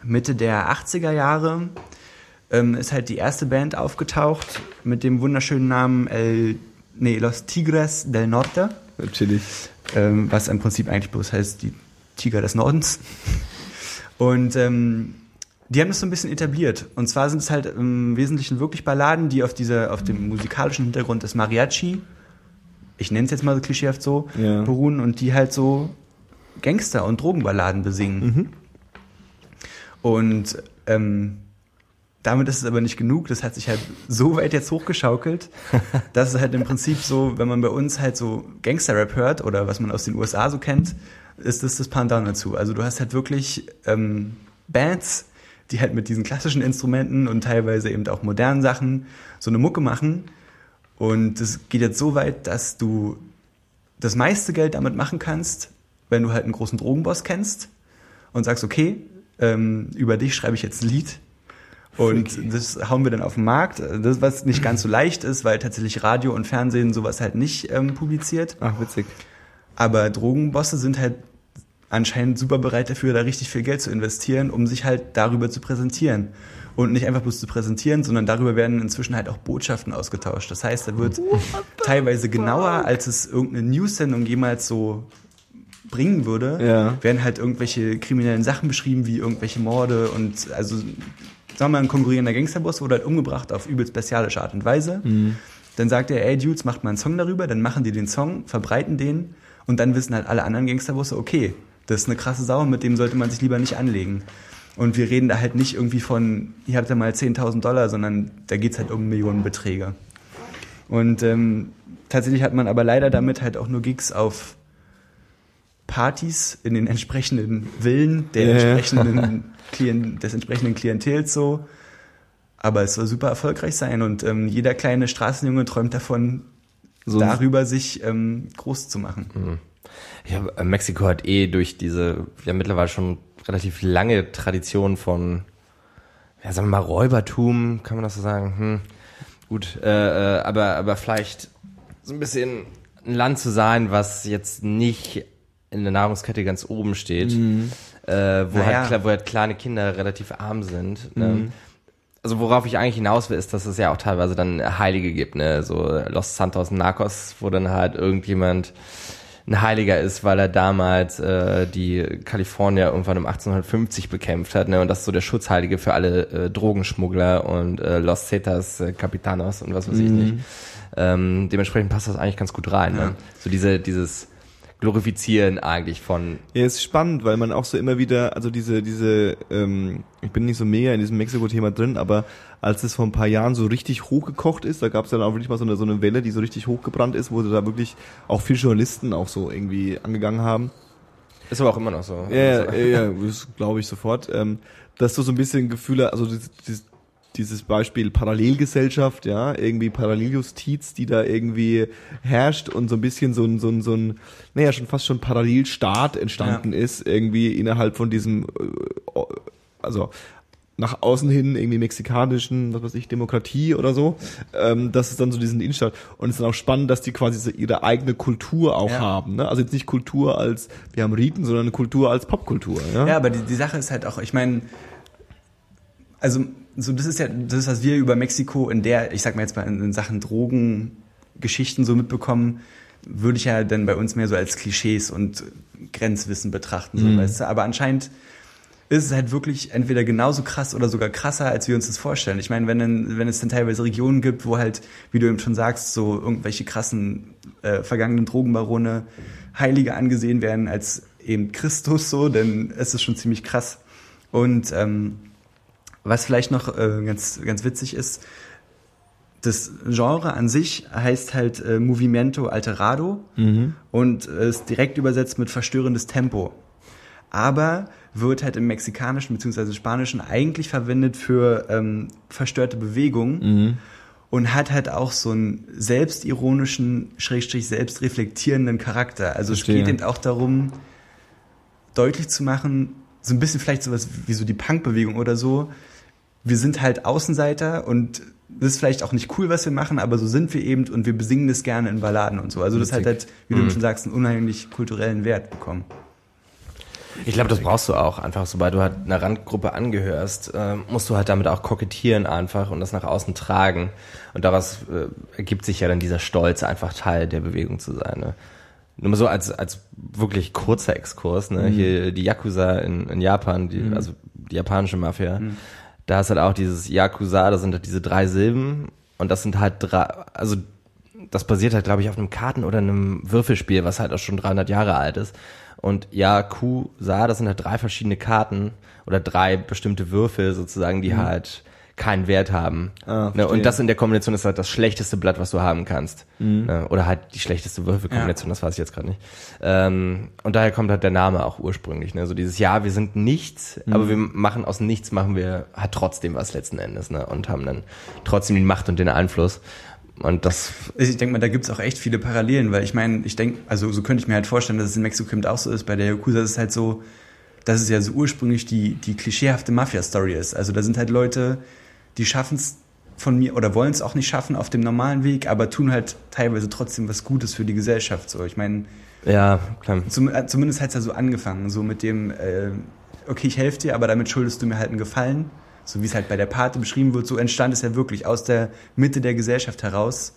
A: Mitte der 80er Jahre ähm, ist halt die erste Band aufgetaucht mit dem wunderschönen Namen El, nee, Los Tigres del Norte,
B: Chillig.
A: ähm, was im Prinzip eigentlich bloß heißt die Tiger des Nordens. Und ähm, die haben das so ein bisschen etabliert. Und zwar sind es halt im Wesentlichen wirklich Balladen, die auf dieser, auf dem musikalischen Hintergrund des Mariachi, ich nenne es jetzt mal so klischeehaft so,
B: Ja.
A: beruhen und die halt so Gangster- und Drogenballaden besingen. Und ähm, damit ist es aber nicht genug. Das hat sich halt so weit jetzt hochgeschaukelt, dass es halt im Prinzip so, wenn man bei uns halt so Gangster-Rap hört oder was man aus den USA so kennt, ist das das Pendant dazu. Also du hast halt wirklich ähm, Bands, die halt mit diesen klassischen Instrumenten und teilweise eben auch modernen Sachen so eine Mucke machen. Und das geht jetzt so weit, dass du das meiste Geld damit machen kannst, wenn du halt einen großen Drogenboss kennst und sagst, okay, ähm, über dich schreibe ich jetzt ein Lied. Und
B: Freaky.
A: das hauen wir dann auf den Markt. Das, was nicht ganz so leicht ist, weil tatsächlich Radio und Fernsehen sowas halt nicht ähm, publiziert.
B: Ach, witzig.
A: Aber Drogenbosse sind halt anscheinend super bereit dafür, da richtig viel Geld zu investieren, um sich halt darüber zu präsentieren. Und nicht einfach bloß zu präsentieren, sondern darüber werden inzwischen halt auch Botschaften ausgetauscht. Das heißt, da wird teilweise genauer, als es irgendeine News-Sendung jemals so bringen würde,
B: Ja.
A: werden halt irgendwelche kriminellen Sachen beschrieben, wie irgendwelche Morde und also sagen wir mal, ein konkurrierender Gangsterboss wurde halt umgebracht auf übelst bestialische Art und Weise. Dann sagt er, ey Dudes, macht mal einen Song darüber, dann machen die den Song, verbreiten den und dann wissen halt alle anderen Gangsterbosse, okay, das ist eine krasse Sau, mit dem sollte man sich lieber nicht anlegen. Und wir reden da halt nicht irgendwie von, ihr habt ja mal 10.000 Dollar, sondern da geht's halt um Millionenbeträge. Und ähm, tatsächlich hat man aber leider damit halt auch nur Gigs auf Partys in den entsprechenden Villen der
B: ja.
A: entsprechenden Klien des entsprechenden Klientels so. Aber es soll super erfolgreich sein und ähm, jeder kleine Straßenjunge träumt davon,
B: So
A: darüber sich ähm, groß zu machen.
C: Ja, Mexiko hat eh durch diese, ja mittlerweile schon relativ lange Tradition von, ja sagen wir mal Räubertum, kann man das so sagen? Hm. Gut, äh, äh, aber aber vielleicht so ein bisschen ein Land zu sein, was jetzt nicht in der Nahrungskette ganz oben steht, äh, wo,
A: Naja.
C: halt, wo halt kleine Kinder relativ arm sind. Ne? also worauf ich eigentlich hinaus will, ist, dass es ja auch teilweise dann Heilige gibt, ne, so Los Santos Narcos, wo dann halt irgendjemand ein Heiliger ist, weil er damals äh, die Kalifornier irgendwann um 1850 bekämpft hat, ne, und das ist so der Schutzheilige für alle äh, Drogenschmuggler und äh, Los Cetas äh, Capitanos und was weiß ich
B: Mhm.
C: nicht. Ähm, dementsprechend passt das eigentlich ganz gut rein,
A: Ja.
C: ne? So diese dieses Glorifizieren eigentlich von
B: Ja, es ist spannend, weil man auch so immer wieder, also diese, diese, ähm, ich bin nicht so mega in diesem Mexiko-Thema drin, aber als es vor ein paar Jahren so richtig hochgekocht ist, da gab es dann auch wirklich mal so eine, so eine Welle, die so richtig hochgebrannt ist, wo da wirklich auch viele Journalisten auch so irgendwie angegangen haben.
C: ist aber auch immer noch so.
B: Ja, ja, ja, ja das glaube ich sofort. Ähm, dass du so ein bisschen Gefühle, also dieses, dieses, dieses Beispiel Parallelgesellschaft, ja, irgendwie Paralleljustiz, die da irgendwie herrscht und so ein bisschen so ein, so ein, so ein, naja, schon fast schon Parallelstaat entstanden ist, irgendwie innerhalb von diesem, äh, also nach außen hin irgendwie mexikanischen, was weiß ich, Demokratie oder so. Ähm, das ist dann so diesen Innenstadt. Und es ist dann auch spannend, dass die quasi so ihre eigene Kultur auch
A: Ja.
B: haben. Ne? Also jetzt nicht Kultur als, wir haben Riten, sondern eine Kultur als Popkultur. Ja,
A: Ja, aber die, die Sache ist halt auch, ich meine, also so das ist ja das ist, was wir über Mexiko in der, ich sag mal jetzt mal in, in Sachen Drogengeschichten so mitbekommen, würde ich ja dann bei uns mehr so als Klischees und Grenzwissen betrachten, so, weißt du. Aber anscheinend ist es halt wirklich entweder genauso krass oder sogar krasser, als wir uns das vorstellen. Ich meine, wenn, dann, wenn es dann teilweise Regionen gibt, wo halt, wie du eben schon sagst, so irgendwelche krassen äh, vergangenen Drogenbarone Heilige angesehen werden als eben Christus so, dann ist es schon ziemlich krass. Und ähm, was vielleicht noch äh, ganz, ganz witzig ist, das Genre an sich heißt halt äh, Movimiento Alterado und äh, ist direkt übersetzt mit verstörendes Tempo. Aber wird halt im Mexikanischen bzw. Spanischen eigentlich verwendet für ähm, verstörte Bewegungen und hat halt auch so einen selbstironischen, schrägstrich selbstreflektierenden Charakter. Also es
B: Verstehe.
A: geht eben auch darum, deutlich zu machen, so ein bisschen vielleicht sowas wie so die Punkbewegung oder so. Wir sind halt Außenseiter und das ist vielleicht auch nicht cool, was wir machen, aber so sind wir eben und wir besingen das gerne in Balladen und so. Also das hat halt, wie du schon sagst, einen unheimlich kulturellen Wert bekommen.
C: Ich glaube, das brauchst du auch einfach. Sobald du halt einer Randgruppe angehörst, äh, musst du halt damit auch kokettieren einfach und das nach außen tragen. Und daraus äh, ergibt sich ja dann dieser Stolz, einfach Teil der Bewegung zu sein. Ne? Nur mal so als, als wirklich kurzer Exkurs, ne? Hier die Yakuza in, in Japan, die, also die japanische Mafia, da ist halt auch dieses Yakuza, da sind halt diese drei Silben und das sind halt drei, also das basiert halt, glaube ich, auf einem Karten- oder einem Würfelspiel, was halt auch schon 300 Jahre alt ist. Und Yakuza, das sind halt drei verschiedene Karten oder drei bestimmte Würfel sozusagen, die halt keinen Wert haben.
B: Ah,
C: ne? Und das in der Kombination ist halt das schlechteste Blatt, was du haben kannst. Ne? Oder halt die schlechteste Würfelkombination, das weiß ich jetzt gerade nicht. Ähm, und daher kommt halt der Name auch ursprünglich. Ne? So dieses, ja, wir sind nichts, aber wir machen aus nichts, machen wir halt trotzdem was letzten Endes. Ne? Und haben dann trotzdem die Macht und den Einfluss. Und das
A: Ich denke mal, da gibt's auch echt viele Parallelen, weil ich meine, ich denke, also so könnte ich mir halt vorstellen, dass es in Mexiko eben auch so ist. Bei der Yakuza ist es halt so, dass es ja so ursprünglich die, die klischeehafte Mafia-Story ist. Also da sind halt Leute, die schaffen es von mir oder wollen es auch nicht schaffen auf dem normalen Weg, aber tun halt teilweise trotzdem was Gutes für die Gesellschaft. So, ich meine,
C: Ja, klar.
A: zum, äh, zumindest hat's ja so angefangen, so mit dem, äh, okay, ich helfe dir, aber damit schuldest du mir halt einen Gefallen. So wie es halt bei der Pate beschrieben wird, so entstand es ja wirklich aus der Mitte der Gesellschaft heraus,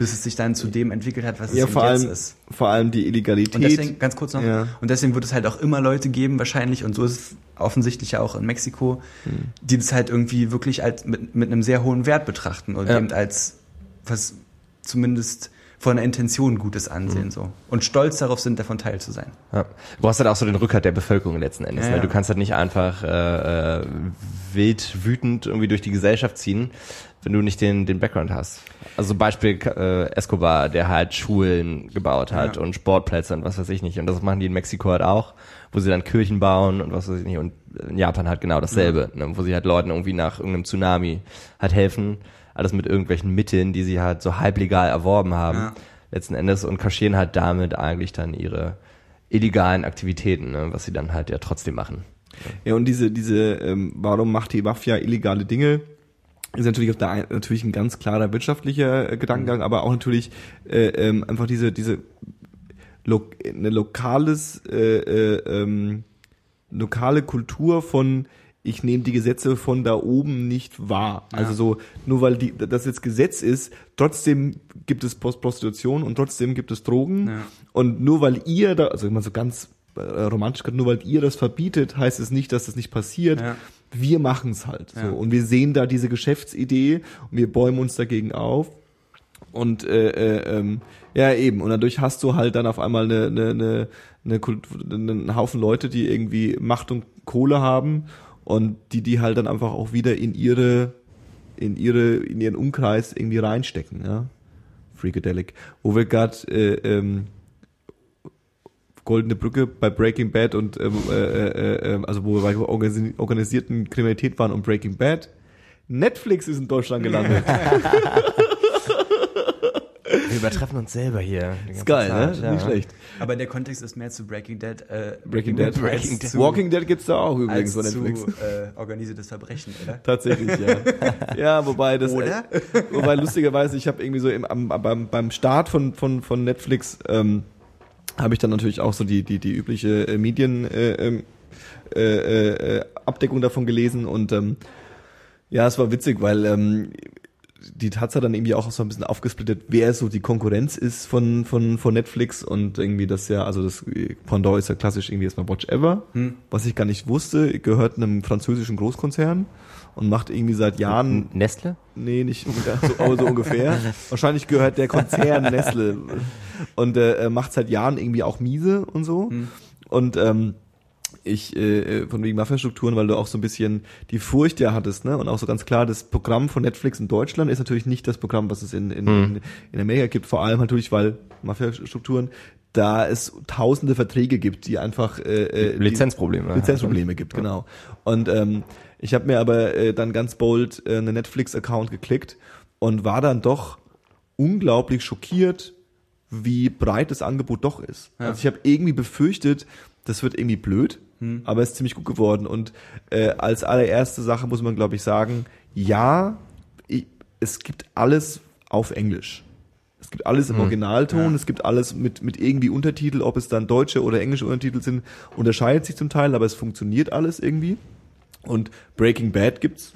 A: bis es sich dann zu dem entwickelt hat, was es
B: Ja,
A: eben
B: vor
A: jetzt
B: allem,
A: ist.
B: vor allem die Illegalität.
A: Und deswegen, ganz kurz noch,
B: Ja.
A: und deswegen wird es halt auch immer Leute geben, wahrscheinlich, und so ist es offensichtlich ja auch in Mexiko,
B: Hm.
A: die das halt irgendwie wirklich als mit, mit einem sehr hohen Wert betrachten und
C: Ja.
A: eben als was zumindest von der Intention Gutes ansehen,
B: Hm.
A: so. Und stolz darauf sind, davon Teil zu sein.
C: Ja. Du hast halt auch so den Rückhalt der Bevölkerung letzten Endes.
A: Ja,
C: ne? Du kannst halt nicht einfach äh, äh, wild wütend irgendwie durch die Gesellschaft ziehen, wenn du nicht den, den Background hast. Also Beispiel äh, Escobar, der halt Schulen gebaut hat
A: Ja.
C: und Sportplätze und was weiß ich nicht. Und das machen die in Mexiko halt auch, wo sie dann Kirchen bauen und was weiß ich nicht. Und in Japan halt genau dasselbe, ne? wo sie halt Leuten irgendwie nach irgendeinem Tsunami halt helfen. Alles mit irgendwelchen Mitteln, die sie halt so halblegal erworben haben.
A: Ja.
C: Letzten Endes und kaschieren halt damit eigentlich dann ihre illegalen Aktivitäten, ne, was sie dann halt ja trotzdem machen.
B: Ja, und diese, diese, ähm, warum macht die Mafia illegale Dinge? Ist natürlich auf der ein, natürlich ein ganz klarer wirtschaftlicher äh, Gedankengang, aber auch natürlich äh, ähm, einfach diese, diese lo eine lokales, äh, äh, ähm, lokale Kultur von ich nehme die Gesetze von da oben nicht wahr. Also so, nur weil die, das jetzt Gesetz ist, trotzdem gibt es Prost- Prostitution und trotzdem gibt es Drogen.
A: Ja.
B: Und nur weil ihr da, also immer so ganz äh, romantisch, nur weil ihr das verbietet, heißt es nicht, dass das nicht passiert.
A: Ja.
B: Wir machen es halt. So.
A: Ja.
B: Und wir sehen da diese Geschäftsidee und wir bäumen uns dagegen auf. Und äh, äh, ähm, ja, eben. Und dadurch hast du halt dann auf einmal eine, eine, eine, eine einen Haufen Leute, die irgendwie Macht und Kohle haben und die die halt dann einfach auch wieder in ihre in ihre in ihren Umkreis irgendwie reinstecken, ja. Freakadelic. Wo wir gerade äh, ähm, Goldene Brücke bei Breaking Bad und ähm, äh, äh, äh, also wo wir bei organisi- organisierten Kriminalität waren und Breaking Bad. Netflix ist in Deutschland gelandet.
C: Wir übertreffen uns selber hier.
B: Ist geil,
C: Zeit,
B: ne?
C: ja.
B: Nicht schlecht.
A: Aber der Kontext ist mehr zu Breaking Dead. Äh,
B: Breaking Dead.
A: Breaking Dead.
B: Walking Dead gibt's da auch übrigens von
A: zu
B: Netflix.
A: äh, organisiertes Verbrechen, oder?
B: Tatsächlich, ja. ja, wobei das,
A: Oder?
B: Äh, wobei lustigerweise, ich habe irgendwie so im, am, beim, beim Start von, von, von Netflix, ähm, habe ich dann natürlich auch so die, die, die übliche äh, Medien, äh, ähm, äh, äh, Abdeckung davon gelesen und, ähm, ja, es war witzig, weil, ähm, die Tatsache dann irgendwie auch so ein bisschen aufgesplittet, wer so die Konkurrenz ist von, von, von Netflix und irgendwie das ja, also das Pendant ist ja klassisch irgendwie erstmal Watch Ever,
A: Hm.
B: was ich gar nicht wusste, gehört einem französischen Großkonzern und macht irgendwie seit Jahren,
C: Nestle?
B: nee, nicht so, aber so ungefähr. Wahrscheinlich gehört der Konzern Nestle und äh, macht seit Jahren irgendwie auch miese und so.
A: Hm.
B: Und ähm, ich äh, von wegen Mafia-Strukturen, weil du auch so ein bisschen die Furcht ja hattest, ne? Und auch so ganz klar, das Programm von Netflix in Deutschland ist natürlich nicht das Programm, was es in, in, in, in Amerika gibt. Vor allem natürlich, weil Mafia-Strukturen, da es tausende Verträge gibt, die einfach äh, äh, die-
C: Lizenzprobleme.
B: Lizenzprobleme gibt, genau. Und ähm, ich habe mir aber äh, dann ganz bold äh, einen Netflix-Account geklickt und war dann doch unglaublich schockiert, wie breit das Angebot doch ist.
A: Ja.
B: Also ich habe irgendwie befürchtet, das wird irgendwie blöd, aber es ist ziemlich gut geworden. Und äh, als allererste Sache muss man, glaube ich, sagen, ja, ich, es gibt alles auf Englisch. Es gibt alles im Originalton,
A: Ja.
B: es gibt alles mit, mit irgendwie Untertitel, ob es dann deutsche oder englische Untertitel sind, unterscheidet sich zum Teil, aber es funktioniert alles irgendwie. Und Breaking Bad gibt's.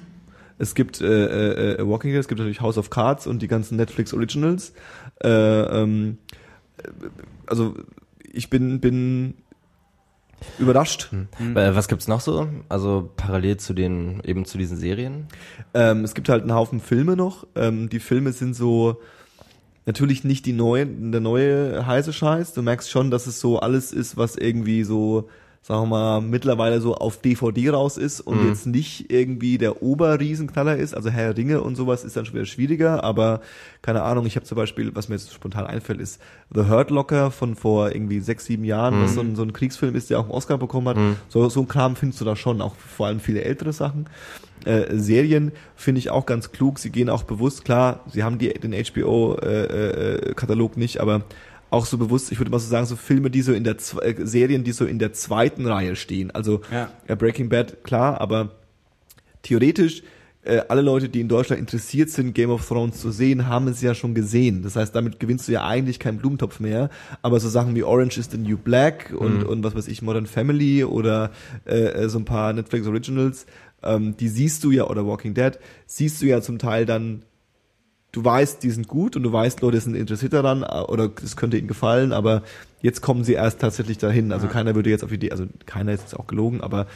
B: Es gibt äh, äh, Walking Dead, es gibt natürlich House of Cards und die ganzen Netflix Originals. Äh, ähm, äh, also ich bin, bin überrascht.
C: Äh, Was gibt's noch so? Also parallel zu den, eben zu diesen Serien?
B: Ähm, es gibt halt einen Haufen Filme noch. Ähm, die Filme sind so natürlich nicht die neue, der neue heiße Scheiß. Du merkst schon, dass es so alles ist, was irgendwie so, sagen wir mal, mittlerweile so auf DVD raus ist und jetzt nicht irgendwie der Oberriesenknaller ist. Also Herr Ringe und sowas ist dann schon wieder schwieriger, aber keine Ahnung, ich habe zum Beispiel, was mir jetzt spontan einfällt, ist The Hurt Locker von vor irgendwie sechs, sieben Jahren, was so ein, so ein Kriegsfilm ist, der auch einen Oscar bekommen hat. So, so ein Kram findest du da schon, auch vor allem viele ältere Sachen. Äh, Serien finde ich auch ganz klug. Sie gehen auch bewusst, klar, sie haben die, den HBO-Katalog nicht, aber auch so bewusst, ich würde mal so sagen, so Filme, die so in der, äh, Serien, die so in der zweiten Reihe stehen. Also
A: Ja.
B: äh, Breaking Bad, klar, aber theoretisch, äh, alle Leute, die in Deutschland interessiert sind, Game of Thrones zu sehen, haben es ja schon gesehen. Das heißt, damit gewinnst du ja eigentlich keinen Blumentopf mehr. Aber so Sachen wie Orange is the New Black und, und was weiß ich, Modern Family oder äh, äh, so ein paar Netflix Originals, ähm, die siehst du ja, oder Walking Dead, siehst du ja zum Teil dann du weißt, die sind gut und du weißt, Leute sind interessiert daran äh, oder es könnte ihnen gefallen, aber jetzt kommen sie erst tatsächlich dahin. Also keiner würde jetzt auf die Idee, also keiner ist jetzt auch gelogen, aber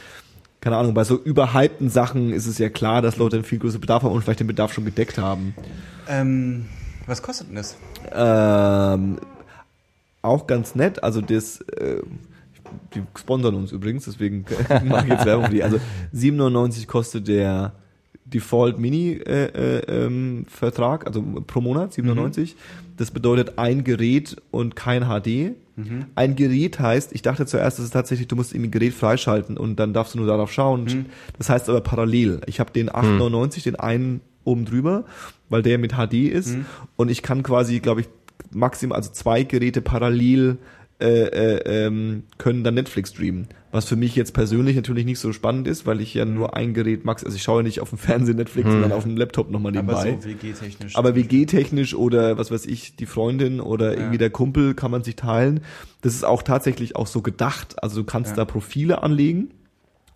B: keine Ahnung, bei so überhypten Sachen ist es ja klar, dass Leute einen viel größeren Bedarf haben und vielleicht den Bedarf schon gedeckt haben.
A: Ähm, was kostet denn das?
B: Ähm, auch ganz nett, also das, äh, die sponsern uns übrigens, deswegen mache ich jetzt Werbung für die. Also 7,99 kostet der Default Mini äh, äh, ähm, Vertrag, also pro Monat 7,99. Das bedeutet ein Gerät und kein HD. Ein Gerät heißt, ich dachte zuerst, das ist tatsächlich, du musst irgendwie ein Gerät freischalten und dann darfst du nur darauf schauen. Das heißt aber parallel. Ich habe den 8,99, den einen oben drüber, weil der mit HD ist und ich kann quasi, glaube ich, maximal, also zwei Geräte parallel äh, äh, ähm, können dann Netflix streamen. Was für mich jetzt persönlich natürlich nicht so spannend ist, weil ich ja nur ein Gerät max, also ich schaue ja nicht auf dem Fernsehen Netflix, sondern auf dem Laptop nochmal
A: Aber
B: nebenbei.
A: so WG-technisch.
B: Aber WG-technisch oder was weiß ich, die Freundin oder irgendwie der Kumpel kann man sich teilen. Das ist auch tatsächlich auch so gedacht. Also du kannst
A: Ja.
B: da Profile anlegen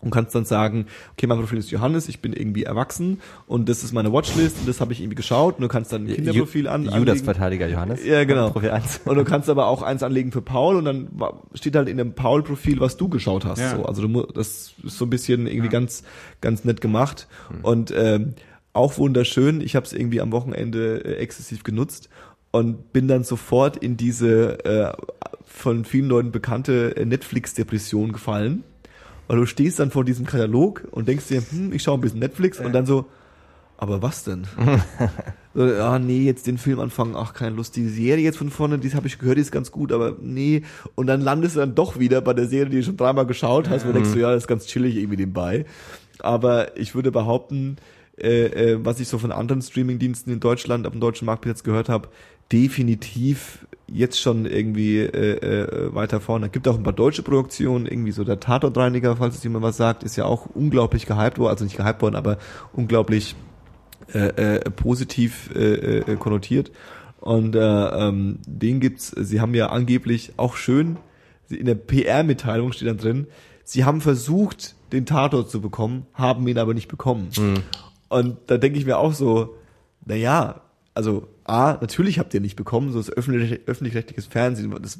B: und kannst dann sagen, okay, mein Profil ist Johannes, ich bin irgendwie erwachsen und das ist meine Watchlist und das habe ich irgendwie geschaut und du kannst dann ein Kinderprofil an
C: Judas
B: anlegen.
C: Verteidiger Johannes.
B: Ja, genau.
C: Profil 1.
B: Und du kannst aber auch eins anlegen für Paul und dann steht halt in dem Paul-Profil, was du geschaut hast.
A: Ja.
B: So, also du, das ist so ein bisschen irgendwie ganz, ganz nett gemacht und ähm, auch wunderschön. Ich habe es irgendwie am Wochenende äh, exzessiv genutzt und bin dann sofort in diese äh, von vielen Leuten bekannte äh, Netflix-Depression gefallen. Weil du stehst dann vor diesem Katalog und denkst dir, hm, ich schaue ein bisschen Netflix und dann so, aber was denn? so, ah nee, jetzt den Film anfangen, ach keine Lust, die Serie jetzt von vorne, die habe ich gehört, die ist ganz gut, aber nee. Und dann landest du dann doch wieder bei der Serie, die du schon dreimal geschaut hast, wo du denkst du, ja, das ist ganz chillig irgendwie nebenbei. Aber ich würde behaupten, äh, äh, was ich so von anderen Streamingdiensten in Deutschland auf dem deutschen Markt bis jetzt gehört habe, definitiv jetzt schon irgendwie äh, äh, weiter vorne. Gibt auch ein paar deutsche Produktionen, irgendwie so der Tatortreiniger, falls es jemand was sagt, ist ja auch unglaublich gehypt worden, also nicht gehypt worden, aber unglaublich äh, äh, positiv äh, äh, konnotiert. Und äh, ähm, den gibt's, sie haben ja angeblich auch schön, in der PR-Mitteilung steht dann drin, sie haben versucht, den Tatort zu bekommen, haben ihn aber nicht bekommen. Und da denke ich mir auch so, na ja, also A, natürlich habt ihr nicht bekommen, so das öffentlich, öffentlich-rechtliches Fernsehen, das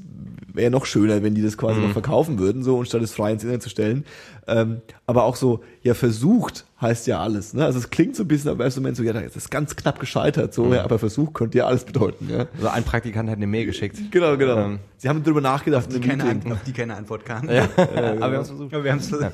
B: wäre noch schöner, wenn die das quasi noch verkaufen würden, so, und statt es frei ins Internet zu stellen. Ähm, aber auch so, ja, versucht heißt ja alles, ne? Also es klingt so ein bisschen am ersten Moment so, ja, das ist ganz knapp gescheitert, so, ja, aber Versuch könnte ja alles bedeuten, ja.
C: So ein Praktikant hat eine Mail geschickt.
B: Genau, genau.
C: Ähm,
B: Sie haben darüber nachgedacht,
A: Die
B: in einem
A: keine. An auf die keine Antwort kam.
C: Ja, aber wir haben es versucht.
A: Aber wir haben es versucht.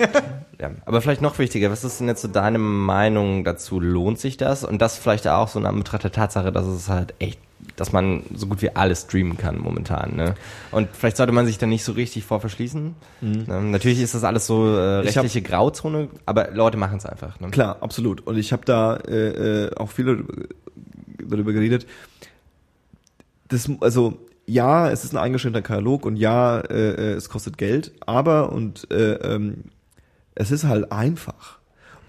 C: Ja, aber vielleicht noch wichtiger, was ist denn jetzt so deine Meinung dazu? Lohnt sich das? Und das vielleicht auch so in Anbetracht der Tatsache, dass es halt echt, dass man so gut wie alles streamen kann momentan. Ne? Und vielleicht sollte man sich da nicht so richtig vor verschließen. Ähm, natürlich ist das alles so äh,
B: Ich hab-
C: rechtliche Grauzone, aber Leute machen es einfach. Ne?
B: Klar, absolut. Und ich habe da äh, äh, auch viel darüber geredet. Das, also ja, es ist ein eingeschränkter Katalog und ja, äh, äh, es kostet Geld, aber und äh, ähm, es ist halt einfach.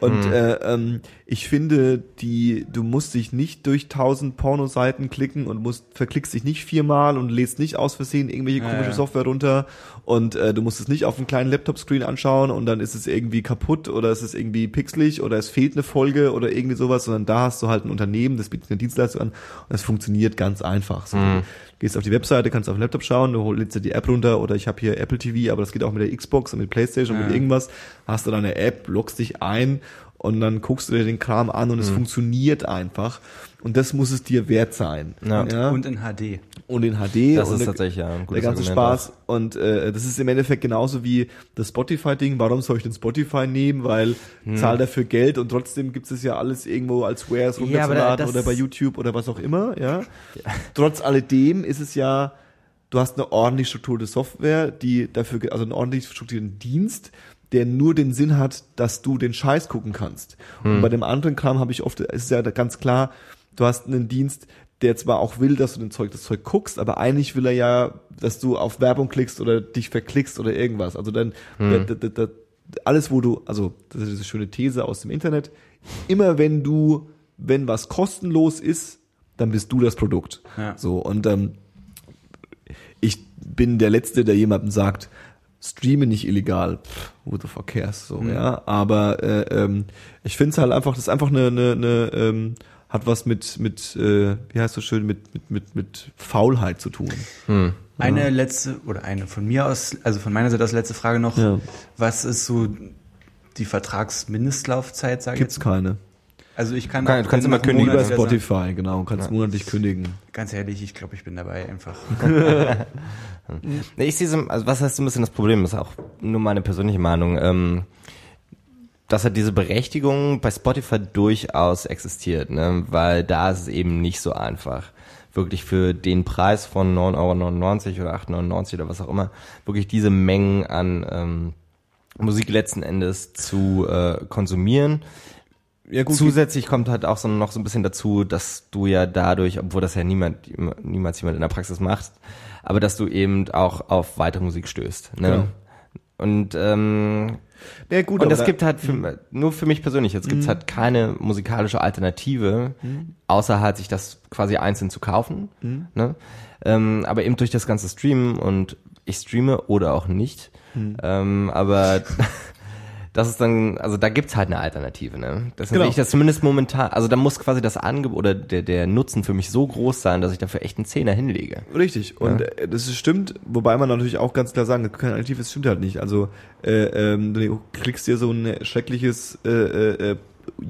B: Und äh, ähm, ich finde, die, du musst dich nicht durch tausend Pornoseiten klicken und musst verklickst dich nicht viermal und lädst nicht aus Versehen irgendwelche
A: Ja,
B: komische
A: ja.
B: Software runter und äh, du musst es nicht auf einem kleinen Laptop-Screen anschauen und dann ist es irgendwie kaputt oder es ist irgendwie pixelig oder es fehlt eine Folge oder irgendwie sowas, sondern da hast du halt ein Unternehmen, das bietet eine Dienstleistung an und das funktioniert ganz einfach. So, Du gehst auf die Webseite, kannst auf den Laptop schauen, du holst dir die App runter oder ich habe hier Apple TV, aber das geht auch mit der Xbox und mit Playstation und
A: Ja.
B: mit irgendwas. Hast du deine App, loggst dich ein und dann guckst du dir den Kram an und es funktioniert einfach. Und das muss es dir wert sein.
C: Ja.
A: Und in HD.
B: Und in HD.
C: Das
B: und
C: ist
B: der-
C: tatsächlich ja ein gutes
B: der ganze
C: Argument
B: Spaß. Und äh, das ist im Endeffekt genauso wie das Spotify-Ding. Warum soll ich den Spotify nehmen? Weil
C: Hm.
B: zahl dafür Geld und trotzdem gibt es ja alles irgendwo als Wares
C: Ja,
B: runterzuladen
C: das-
B: oder bei YouTube oder was auch immer. Ja. Trotz alledem ist es ja, du hast eine ordentlich strukturierte Software, die dafür, also einen ordentlich strukturierten Dienst, der nur den Sinn hat, dass du den Scheiß gucken kannst. Und bei dem anderen Kram habe ich oft, es ist ja ganz klar, du hast einen Dienst, der zwar auch will, dass du den Zeug, das Zeug guckst, aber eigentlich will er ja, dass du auf Werbung klickst oder dich verklickst oder irgendwas. Also dann, da, da, da, alles, wo du, also das ist diese schöne These aus dem Internet, immer wenn du, wenn was kostenlos ist, dann bist du das Produkt.
A: Ja.
B: So, und ähm, ich bin der Letzte, der jemandem sagt, streame nicht illegal, Pff, who the fuck cares, so, ja, aber äh, ähm, ich finde es halt einfach, das ist einfach eine, eine, eine ähm, hat was mit, mit äh, wie heißt das schön, mit, mit, mit, mit Faulheit zu tun.
A: Eine letzte, oder eine von mir aus, also von meiner Seite aus letzte Frage noch.
B: Ja.
A: Was ist so die Vertragsmindestlaufzeit, sage ich
B: Gibt's
A: jetzt?
B: keine.
A: Also ich kann,
C: Kann- du kannst immer kündigen.
A: Sagen-
B: Spotify, genau, kannst monatlich kündigen.
A: Ganz ehrlich, ich glaube, ich bin dabei einfach.
C: Nee, Ich sehe so, also was heißt so ein bisschen das Problem, das ist auch nur meine persönliche Meinung, ähm, dass halt diese Berechtigung bei Spotify durchaus existiert, ne? weil da ist es eben nicht so einfach, wirklich für den Preis von 9,99 Euro oder 8,99 oder was auch immer, wirklich diese Mengen an ähm, Musik letzten Endes zu äh, konsumieren.
B: Ja,
C: Zusätzlich kommt halt auch so noch so ein bisschen dazu, dass du ja dadurch, obwohl das ja niemand, niemals jemand in der Praxis macht, aber dass du eben auch auf weitere Musik stößt. Ne?
B: Genau.
C: Und ähm,
B: ja, gut,
C: und es gibt halt für, nur für mich persönlich, jetzt gibt's halt keine musikalische Alternative, außer halt sich das quasi einzeln zu kaufen. Ne? Ähm, aber eben durch das ganze Streamen und ich streame oder auch nicht. Ähm, aber das ist dann, also da gibt's halt eine Alternative, ne? Das
B: Genau.
C: sehe ich das zumindest momentan, also da muss quasi das Angebot oder der, der Nutzen für mich so groß sein, dass ich dafür echt einen Zehner hinlege.
B: Richtig, und äh, das stimmt, wobei man natürlich auch ganz klar sagen, kein Alternativ, das stimmt halt nicht. Also äh, ähm, du klickst dir so ein schreckliches äh, äh,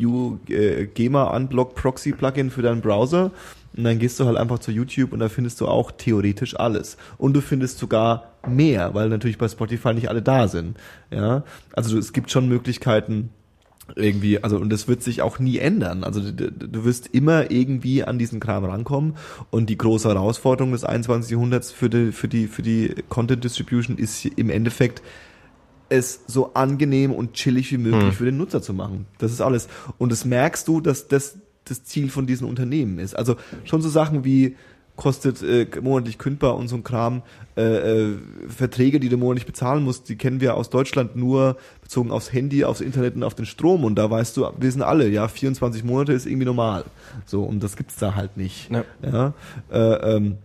B: U, äh, GEMA Unblock Proxy Plugin für deinen Browser und dann gehst du halt einfach zu YouTube und da findest du auch theoretisch alles. Und du findest sogar mehr, weil natürlich bei Spotify nicht alle da sind. Ja, also es gibt schon Möglichkeiten, irgendwie, also und das wird sich auch nie ändern. Also du, du wirst immer irgendwie an diesen Kram rankommen und die große Herausforderung des 21. Jahrhunderts für die für die für die Content Distribution ist im Endeffekt es so angenehm und chillig wie möglich
C: Hm.
B: für den Nutzer zu machen. Das ist alles. Und das merkst du, dass das das Ziel von diesen Unternehmen ist. Also schon so Sachen wie kostet äh, monatlich kündbar und so ein Kram, äh, äh, Verträge, die du monatlich bezahlen musst, die kennen wir aus Deutschland nur bezogen aufs Handy, aufs Internet und auf den Strom und da weißt du, wir sind alle, ja, 24 Monate ist irgendwie normal. So, und das gibt's da halt nicht.
C: Ja.
B: Ja, äh, ähm,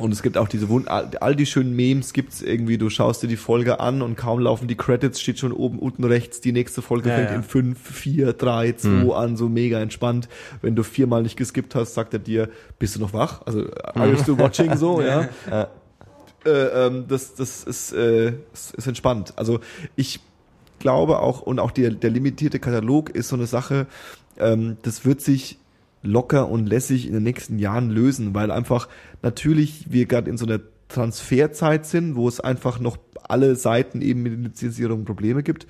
B: und es gibt auch diese Wund all die schönen Memes gibt's irgendwie, du schaust dir die Folge an und kaum laufen die Credits, steht schon oben unten rechts, die nächste Folge
A: Ja,
B: fängt
A: ja.
B: in 5, 4, 3, 2 an, so mega entspannt. Wenn du viermal nicht geskippt hast, sagt er dir, bist du noch wach? Also, are you still watching so, ja? Äh, ähm, das, das ist, äh, ist, ist entspannt. Also, ich glaube auch, und auch der, der limitierte Katalog ist so eine Sache, ähm, das wird sich locker und lässig in den nächsten Jahren lösen, weil einfach natürlich wir gerade in so einer Transferzeit sind, wo es einfach noch alle Seiten eben mit der Lizenzierung Probleme gibt.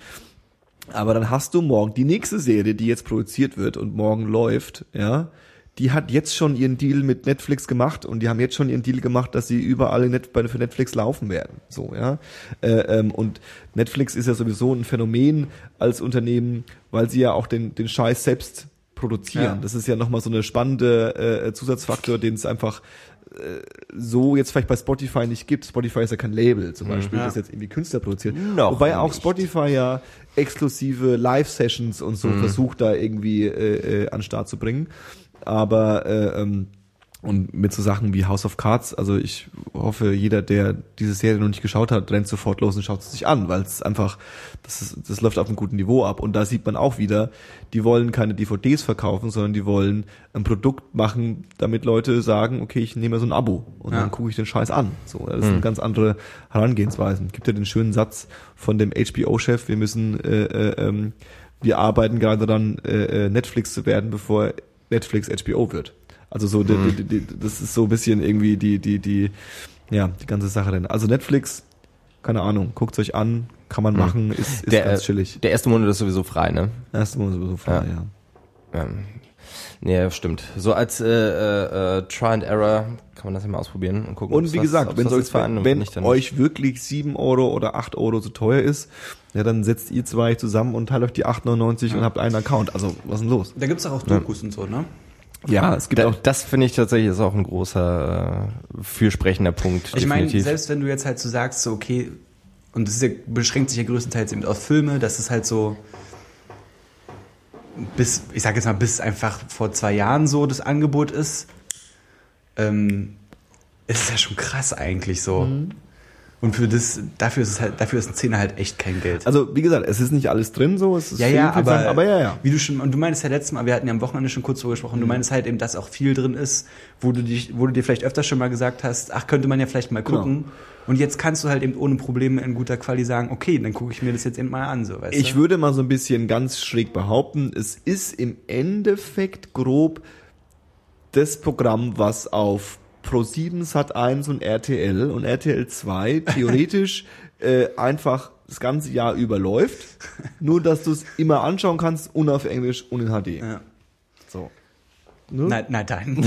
B: Aber dann hast du morgen die nächste Serie, die jetzt produziert wird und morgen läuft, ja, die hat jetzt schon ihren Deal mit Netflix gemacht und die haben jetzt schon ihren Deal gemacht, dass sie überall für Netflix laufen werden. So, ja. Äh, ähm, und Netflix ist ja sowieso ein Phänomen als Unternehmen, weil sie ja auch den, den Scheiß selbst produzieren.
A: Ja.
B: Das ist ja nochmal so eine spannende äh, Zusatzfaktor, den es einfach äh, so jetzt vielleicht bei Spotify nicht gibt. Spotify ist ja kein Label zum Beispiel,
A: Ja.
B: das jetzt irgendwie Künstler produziert.
C: Noch
B: Wobei auch
C: nicht.
B: Spotify ja exklusive Live-Sessions und so
C: Mhm.
B: versucht da irgendwie äh, äh, an den Start zu bringen. Aber äh, ähm, und mit so Sachen wie House of Cards, also ich hoffe, jeder, der diese Serie noch nicht geschaut hat, rennt sofort los und schaut es sich an, weil es einfach, das, ist, das läuft auf einem guten Niveau ab. Und da sieht man auch wieder, die wollen keine DVDs verkaufen, sondern die wollen ein Produkt machen, damit Leute sagen, okay, ich nehme so ein Abo und
A: Ja.
B: dann gucke ich den Scheiß an. So, das sind ganz andere Herangehensweisen. Gibt ja den schönen Satz von dem HBO-Chef, wir müssen, äh, äh, ähm, wir arbeiten gerade daran, äh, äh, Netflix zu werden, bevor Netflix HBO wird. Also so, die, die, die, das ist so ein bisschen irgendwie die, die, die, ja, die ganze Sache denn. Also Netflix, keine Ahnung, guckt's euch an, kann man machen, ist, ist
C: der,
B: ganz chillig.
C: Der erste Monat ist sowieso frei, ne?
B: Erst mal sowieso frei, ja.
C: Ja. Nee, stimmt. So als äh, äh, äh, Try and Error kann man das ja mal ausprobieren und gucken.
B: Und wie
C: was-
B: gesagt, wenn, euch,
C: ist
B: wenn
C: nicht, dann
B: euch wirklich 7 Euro oder 8 Euro zu teuer ist, ja, dann setzt ihr zwei zusammen und teilt euch die 8,99 und habt einen Account. Also, was ist denn los?
A: Da gibt's auch, auch Dokus und so, ne?
B: Ja, es gibt
C: Da,
B: auch
C: das finde ich tatsächlich ist auch ein großer äh, fürsprechender Punkt.
A: Ich meine, selbst wenn du jetzt halt so sagst, so okay, und das ist ja, beschränkt sich ja größtenteils eben auf Filme, dass es halt so bis, ich sag jetzt mal, bis einfach vor zwei Jahren so das Angebot ist, ähm, ist es ja schon krass eigentlich so.
B: Mhm.
A: Und für das, dafür ist es halt, dafür ist ein Zehner halt echt kein Geld.
B: Also, wie gesagt, es ist nicht alles drin so, es ist
A: ja,
B: viel,
A: ja,
B: viel
A: aber,
B: Sachen, aber ja, ja.
A: wie du schon, und du meinst ja letztes Mal, wir hatten ja am Wochenende schon kurz drüber gesprochen, du
B: Mhm.
A: meinst halt eben, dass auch viel drin ist, wo du dich, wo du dir vielleicht öfter schon mal gesagt hast, ach, könnte man ja vielleicht mal
B: Genau.
A: gucken. Und jetzt kannst du halt eben ohne Probleme in guter Quali sagen, okay, dann gucke ich mir das jetzt eben mal an, so, weißt
B: Ich
A: du?
B: würde mal so ein bisschen ganz schräg behaupten, es ist im Endeffekt grob das Programm, was auf Pro7 Sat 1 und RTL und RTL 2 theoretisch äh, einfach das ganze Jahr über läuft, nur dass du es immer anschauen kannst und auf Englisch und in HD.
A: Ja.
B: So. Ne?
A: Na, na dann.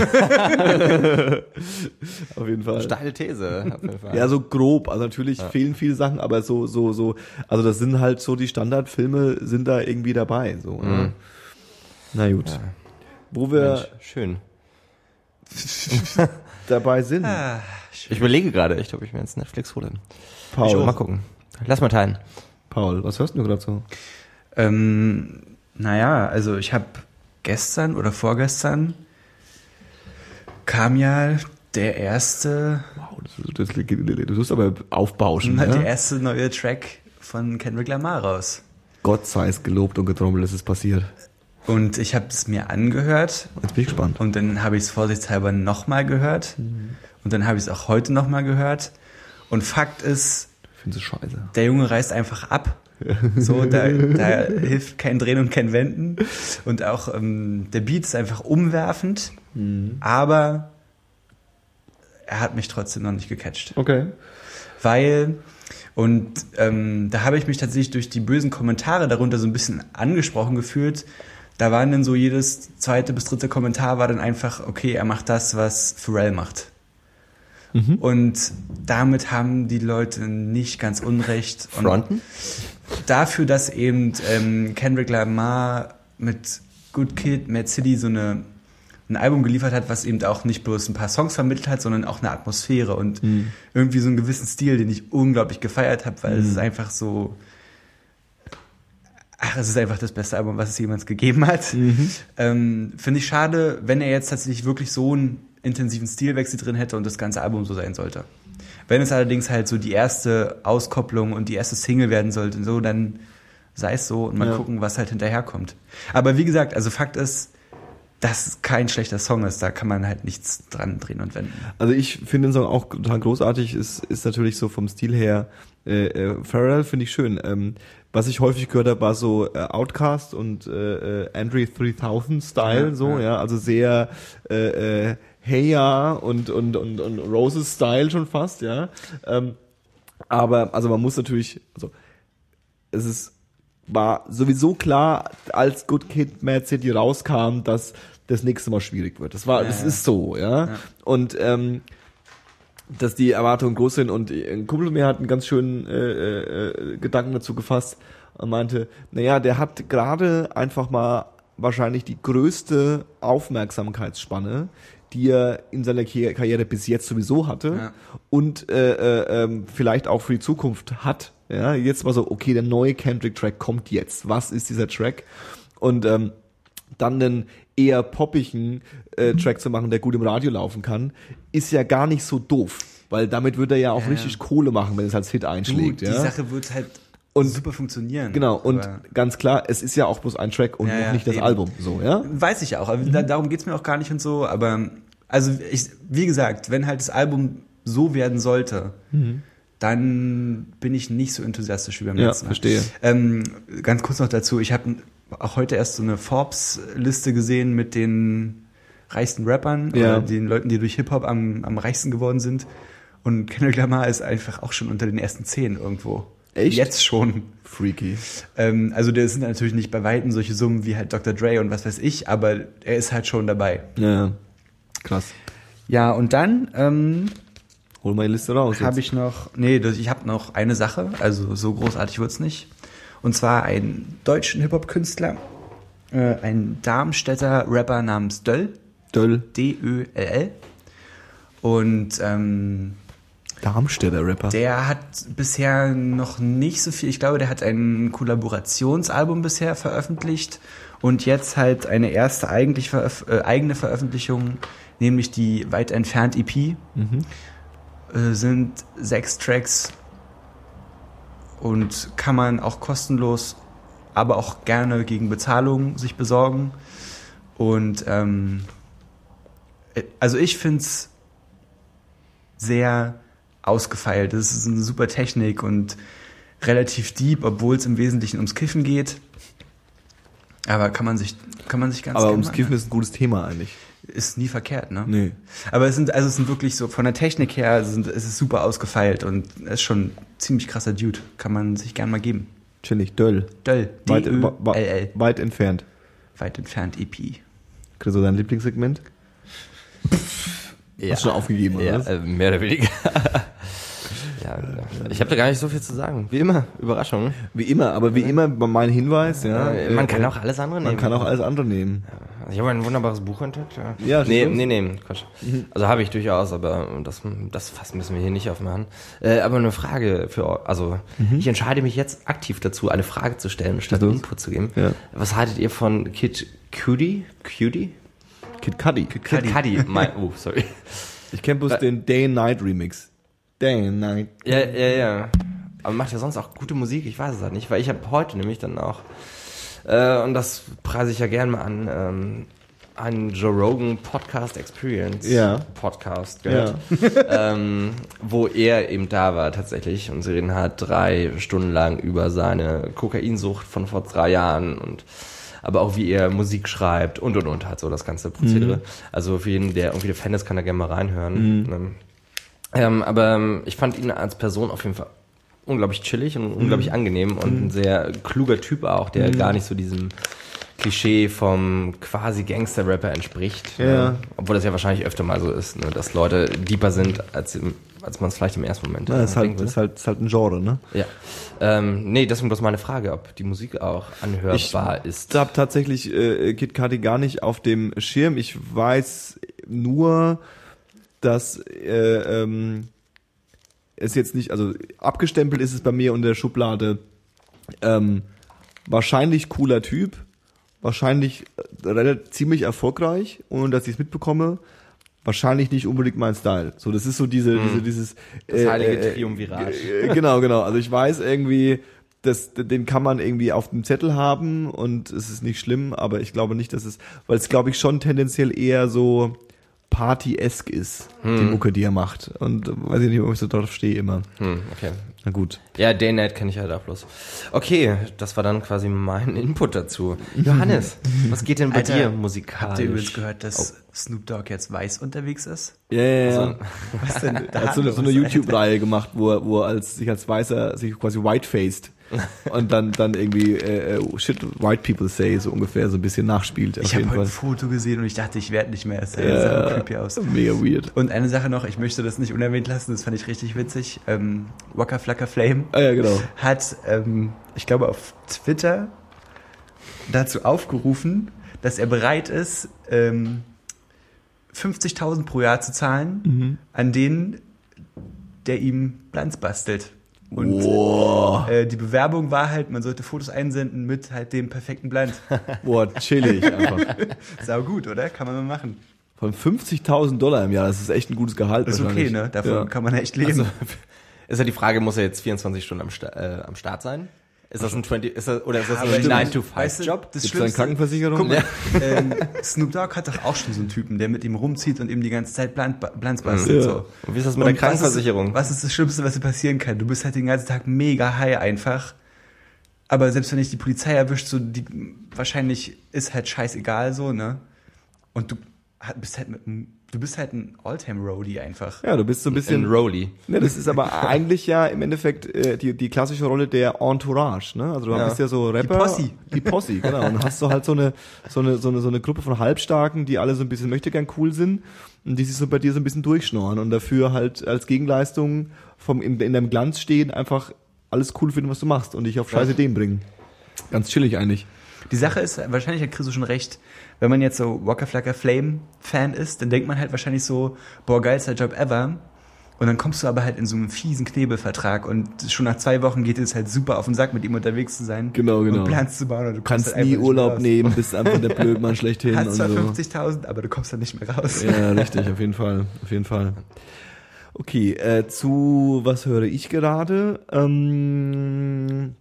B: Auf jeden Fall.
C: steile These. Auf jeden Fall.
B: Ja, so grob. Also natürlich fehlen viele Sachen, aber so, so, so, also das sind halt so die Standardfilme sind da irgendwie dabei. So, ne? Na gut. Wo wir
C: Mensch, schön.
B: dabei sind,
A: Ah,
C: Ich überlege gerade echt, ob ich mir jetzt Netflix hole.
B: Paul,
C: Mal gucken. Lass mal teilen.
B: Paul, was hörst du gerade so?
A: Ähm, naja, also ich habe gestern oder vorgestern kam ja der erste,
B: Wow, das, das, das, du tust aber aufbauschen.
A: der
B: Ja?
A: erste neue Track von Kendrick Lamar raus.
B: Gott sei es gelobt und getrommelt, es ist passiert.
A: Und ich habe es mir angehört
B: Jetzt bin ich gespannt.
A: und dann habe ich es vorsichtshalber nochmal gehört und dann habe ich es auch heute nochmal gehört. Und Fakt ist,
B: Ich finde es scheiße.
A: der Junge reißt einfach ab. So, da, da hilft kein Drehen und kein Wenden. Und auch ähm, der Beat ist einfach umwerfend, aber er hat mich trotzdem noch nicht gecatcht.
B: Okay.
A: Weil, und ähm, da habe ich mich tatsächlich durch die bösen Kommentare darunter so ein bisschen angesprochen gefühlt. Da waren dann so jedes zweite bis dritte Kommentar war dann einfach, okay, er macht das, was Pharrell macht. Und damit haben die Leute nicht ganz unrecht. Und
C: Fronten?
A: dafür, dass eben ähm, Kendrick Lamar mit Good Kid, Mad City so eine, ein Album geliefert hat, was eben auch nicht bloß ein paar Songs vermittelt hat, sondern auch eine Atmosphäre und irgendwie so einen gewissen Stil, den ich unglaublich gefeiert habe, weil es ist einfach so. Ach, es ist einfach das beste Album, was es jemals gegeben hat. Ähm, Finde ich schade, wenn er jetzt tatsächlich wirklich so einen intensiven Stilwechsel drin hätte und das ganze Album so sein sollte. Wenn es allerdings halt so die erste Auskopplung und die erste Single werden sollte, so, dann sei es so und mal
B: Ja.
A: gucken, was halt hinterherkommt. Aber wie gesagt, also Fakt ist, dass es kein schlechter Song ist, da kann man halt nichts dran drehen und wenden.
B: Also ich finde den Song auch total großartig. Ist, ist natürlich so vom Stil her äh, äh, Pharrell finde ich schön. Ähm, was ich häufig gehört habe, war so äh, Outcast und äh, äh, Andre 3000 Style,
A: Ja,
B: so
A: ja.
B: ja, also sehr äh, äh, Hey Ja und und und und Roses Style schon fast, ja. Ähm, aber also man muss natürlich, also es ist war sowieso klar, als Good Kid Mad City rauskam, dass das nächste Mal schwierig wird. Das war,
A: Ja,
B: das ist so, ja. Und ähm, dass die Erwartungen groß sind und ein Kumpel mir hat einen ganz schönen äh, äh, Gedanken dazu gefasst und meinte, naja, der hat gerade einfach mal wahrscheinlich die größte Aufmerksamkeitsspanne, die er in seiner Karriere bis jetzt sowieso hatte
A: Ja.
B: und äh, äh, ähm, vielleicht auch für die Zukunft hat. Ja, jetzt war so, okay, der neue Kendrick-Track kommt jetzt. Was ist dieser Track? Und ähm, dann einen eher poppigen äh, Track zu machen, der gut im Radio laufen kann, ist ja gar nicht so doof. Weil damit wird er ja auch
A: Ja.
B: richtig Kohle machen, wenn es als Hit
A: Du,
B: einschlägt.
A: die
B: ja?
A: Sache wird halt
B: Und-
A: super funktionieren.
B: Genau, und ganz klar, es ist ja auch bloß ein Track und
A: Ja,
B: nicht das
A: eben.
B: Album. So, ja?
A: Weiß ich auch, aber da, darum geht's mir auch gar nicht und so, aber also ich, wie gesagt, wenn halt das Album so werden sollte, dann bin ich nicht so enthusiastisch wie beim
B: Ja,
A: letzten Mal.
B: verstehe.
A: Ähm, ganz kurz noch dazu, ich habe auch heute erst so eine Forbes-Liste gesehen mit den reichsten Rappern
B: Ja.
A: oder den Leuten, die durch Hip-Hop am, am reichsten geworden sind. Und Kendrick Lamar ist einfach auch schon unter den ersten zehn irgendwo.
B: Echt?
A: Jetzt schon.
B: Freaky.
A: Ähm, also der sind natürlich nicht bei Weitem solche Summen wie halt Dr. Dre und was weiß ich, aber er ist halt schon dabei.
B: Ja. Krass.
A: Ja, und dann ähm,
B: Hol mal die Liste raus.
A: habe ich noch, nee, ich habe noch eine Sache, also so großartig wird's nicht. Und zwar einen deutschen Hip-Hop-Künstler, äh, ein Darmstädter Rapper namens Döll,
B: Döll.
A: D-Ö-L-L. Und ähm,
B: Darmstädter Rapper.
A: Der hat bisher noch nicht so viel. Ich glaube, der hat ein Kollaborationsalbum bisher veröffentlicht und jetzt halt eine erste eigentlich veröf äh, eigene Veröffentlichung, nämlich die weit entfernt EP. Äh, sind sechs Tracks und kann man auch kostenlos, aber auch gerne gegen Bezahlung sich besorgen. Und ähm, äh, also ich find's sehr ausgefeilt. Das ist eine super Technik und relativ deep, obwohl es im Wesentlichen ums Kiffen geht. Aber kann man sich, kann man sich ganz
B: Aber ums Kiffen ist ein gutes Thema eigentlich.
A: ist nie verkehrt, ne?
B: Nee.
A: Aber es sind, also es sind wirklich so, von der Technik her sind, es ist super ausgefeilt und es ist schon ein ziemlich krasser Dude. Kann man sich gern mal geben.
B: Chillig. Döll.
A: Döll.
B: Weit, weit entfernt.
A: Weit entfernt EP.
B: Chris, so dein Lieblingssegment?
C: Ja.
B: Hast du schon aufgegeben, oder
C: ja,
B: was?
C: äh, mehr oder weniger. ja, ich habe da gar nicht so viel zu sagen. Wie immer, Überraschung.
B: Wie immer, aber wie immer mein Hinweis, ja.
C: Äh, man
B: äh,
C: kann auch alles andere
B: Man
C: nehmen.
B: kann auch alles andere nehmen.
C: Ich habe ein wunderbares Buch entdeckt. Ja,
B: Ja,
C: nee, nee, nee, Quatsch. Also habe ich durchaus, aber das, das Fass müssen wir hier nicht aufmachen. Äh, aber eine Frage für euch. Also ich entscheide mich jetzt aktiv dazu, eine Frage zu stellen, statt. Input zu geben.
B: Ja.
C: Was haltet ihr von Kid Cudi? Cudi?
B: Kid Cudi.
C: Kid Cudi. Mein, oh, sorry.
B: Ich kenne bloß
C: Wa-
B: den Day and Night Remix. Day and Night.
C: Ja, ja, ja. Aber macht er sonst auch gute Musik? Ich weiß es halt nicht, weil ich habe heute nämlich dann auch, äh, und das preise ich ja gern mal an, ähm, einen Joe Rogan Podcast Experience
B: Ja.
C: Podcast gehört, ähm, wo er eben da war tatsächlich und sie reden halt drei Stunden lang über seine Kokainsucht von vor drei Jahren und aber auch wie er Musik schreibt und und und halt so das ganze Prozedere. Also für jeden, der irgendwie der Fan ist, kann er gerne mal reinhören. Ähm, ähm, aber ähm, ich fand ihn als Person auf jeden Fall unglaublich chillig und unglaublich angenehm und ein sehr kluger Typ auch, der gar nicht so diesem Klischee vom quasi Gangster-Rapper entspricht.
B: Ja.
C: Ne? Obwohl das ja wahrscheinlich öfter mal so ist, ne? dass Leute deeper sind, als, im, als man es vielleicht im ersten Moment
B: Ja, ist, halt,
C: würde.
B: ist, halt, ist halt ein Genre, ne?
C: Ja. Ähm, nee, deswegen bloß meine Frage, ob die Musik auch anhörbar ist.
B: Ich habe tatsächlich äh, Kid Cudi gar nicht auf dem Schirm. Ich weiß nur, dass äh, ähm, es jetzt nicht, also abgestempelt ist es bei mir unter der Schublade ähm, wahrscheinlich cooler Typ, wahrscheinlich äh, relativ ziemlich erfolgreich, ohne dass ich es mitbekomme. Wahrscheinlich nicht unbedingt mein Style. So, das ist so diese, diese dieses
C: Das heilige Triumvirat.
B: äh, genau, genau. Also ich weiß irgendwie, das, den kann man irgendwie auf dem Zettel haben und es ist nicht schlimm, aber ich glaube nicht, dass es, weil es glaube ich schon tendenziell eher so Party-esk ist,
C: Hm.
B: die Mucke, die er macht. Und weiß ich nicht, ob ich so drauf stehe immer.
C: Hm, okay.
B: Na gut.
C: Ja, Daynet kenne ich halt auch bloß. Okay, das war dann quasi mein Input dazu. Johannes, was geht denn bei
A: Alter,
C: dir musikalisch?
A: Habt ihr übrigens gehört, dass
C: Oh.
A: Snoop Dogg jetzt weiß unterwegs ist?
B: Ja, ja, ja.
C: Also,
A: Was denn?
B: er hat so eine, so eine YouTube-Reihe gemacht, wo er, wo er als, sich als Weißer sich quasi white-faced und dann, dann irgendwie äh, äh, shit white people say, so ungefähr so ein bisschen nachspielt.
A: Ich habe heute ein. Foto gesehen und ich dachte, ich werde nicht mehr. Sah ja. creepy aus.
B: Mega weird.
A: Und eine Sache noch, ich möchte das nicht unerwähnt lassen, das fand ich richtig witzig. Ähm, Waka Flocka Flame
B: Ah ja, genau.
A: hat, ähm, ich glaube, auf Twitter dazu aufgerufen, dass er bereit ist, ähm, 50.000 pro Jahr zu zahlen,
B: Mhm.
A: an denen der ihm Blanz bastelt. Und
B: Boah,
A: äh, die Bewerbung war halt, man sollte Fotos einsenden mit halt dem perfekten Blanz.
B: boah, chillig einfach.
A: Sau gut, oder? Kann man mal machen.
B: Von 50.000 Dollar im Jahr, das ist echt ein gutes Gehalt.
A: Das ist okay, ne? Davon
B: Ja.
A: kann man echt leben.
C: Also, ist ja die Frage, muss er jetzt 24 Stunden am, Sta äh, am Start sein? Ist das ein 20, ist das, oder ist das
A: Aber
C: ein
A: stimmt.
C: 9-to-5-Job?
A: Weißt du, das
B: Gibt's da eine Krankenversicherung?
A: Guck mal, ähm, Snoop Dogg hat doch auch schon so einen Typen, der mit ihm rumzieht und ihm die ganze Zeit Blanz, Blanz bastelt.
B: Ja.
A: So.
C: Und wie ist das mit
A: Und
C: der Krankenversicherung?
A: Was ist, was ist das Schlimmste, was dir passieren kann? Du bist halt den ganzen Tag mega high einfach. Aber selbst wenn dich die Polizei erwischt, so die, wahrscheinlich ist halt scheißegal so, ne? Und du bist halt mit, einem- du bist halt ein Alltime-Roadie einfach.
B: Ja, du bist so ein
C: In
B: bisschen.
C: Rowley.
B: Ne, das ist aber eigentlich ja im Endeffekt äh, die, die klassische Rolle der Entourage, ne? Also du
C: Ja.
B: bist ja so Rapper.
A: Posse.
B: Die Posse, genau. Und hast so halt so eine, so eine, so eine, so eine Gruppe von Halbstarken, die alle so ein bisschen möchte gern cool sind und die sich so bei dir so ein bisschen durchschnorren und dafür halt als Gegenleistung vom, in, in deinem Glanz stehen, einfach alles cool finden, was du machst und dich auf scheiße Ideen bringen. Ganz chillig eigentlich.
A: Die Sache ist, wahrscheinlich hat Chris schon recht, wenn man jetzt so Walker Flacker Flame Fan ist, dann denkt man halt wahrscheinlich so, boah, geilster Job ever. Und dann kommst du aber halt in so einen fiesen Knebelvertrag und schon nach zwei Wochen geht es halt super auf den Sack, mit ihm unterwegs zu sein.
B: Genau, genau.
A: Und Plans zu bauen und du
B: kannst
A: halt
B: nie Urlaub nehmen, bist einfach der Blödmann schlechthin
A: Hast zwar
B: so.
A: 50.000, aber du kommst dann nicht mehr raus.
B: Ja, richtig, auf jeden Fall, auf jeden Fall. Okay, äh, zu was höre ich gerade? Ähm,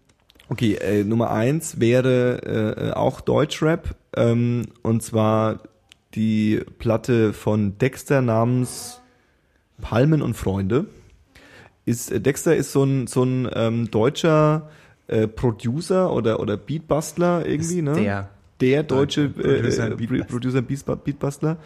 B: okay, äh, Nummer eins wäre äh, auch Deutschrap ähm, und zwar die Platte von Dexter namens Palmen und Freunde. Ist äh, Dexter ist so ein so ein ähm, deutscher äh, Producer oder oder Beatbastler irgendwie,
A: Ist
B: ne?
A: der.
B: der deutsche
A: Producer,
B: äh, äh,
A: Beatbastler.
B: Producer, Beatba- Beatbastler.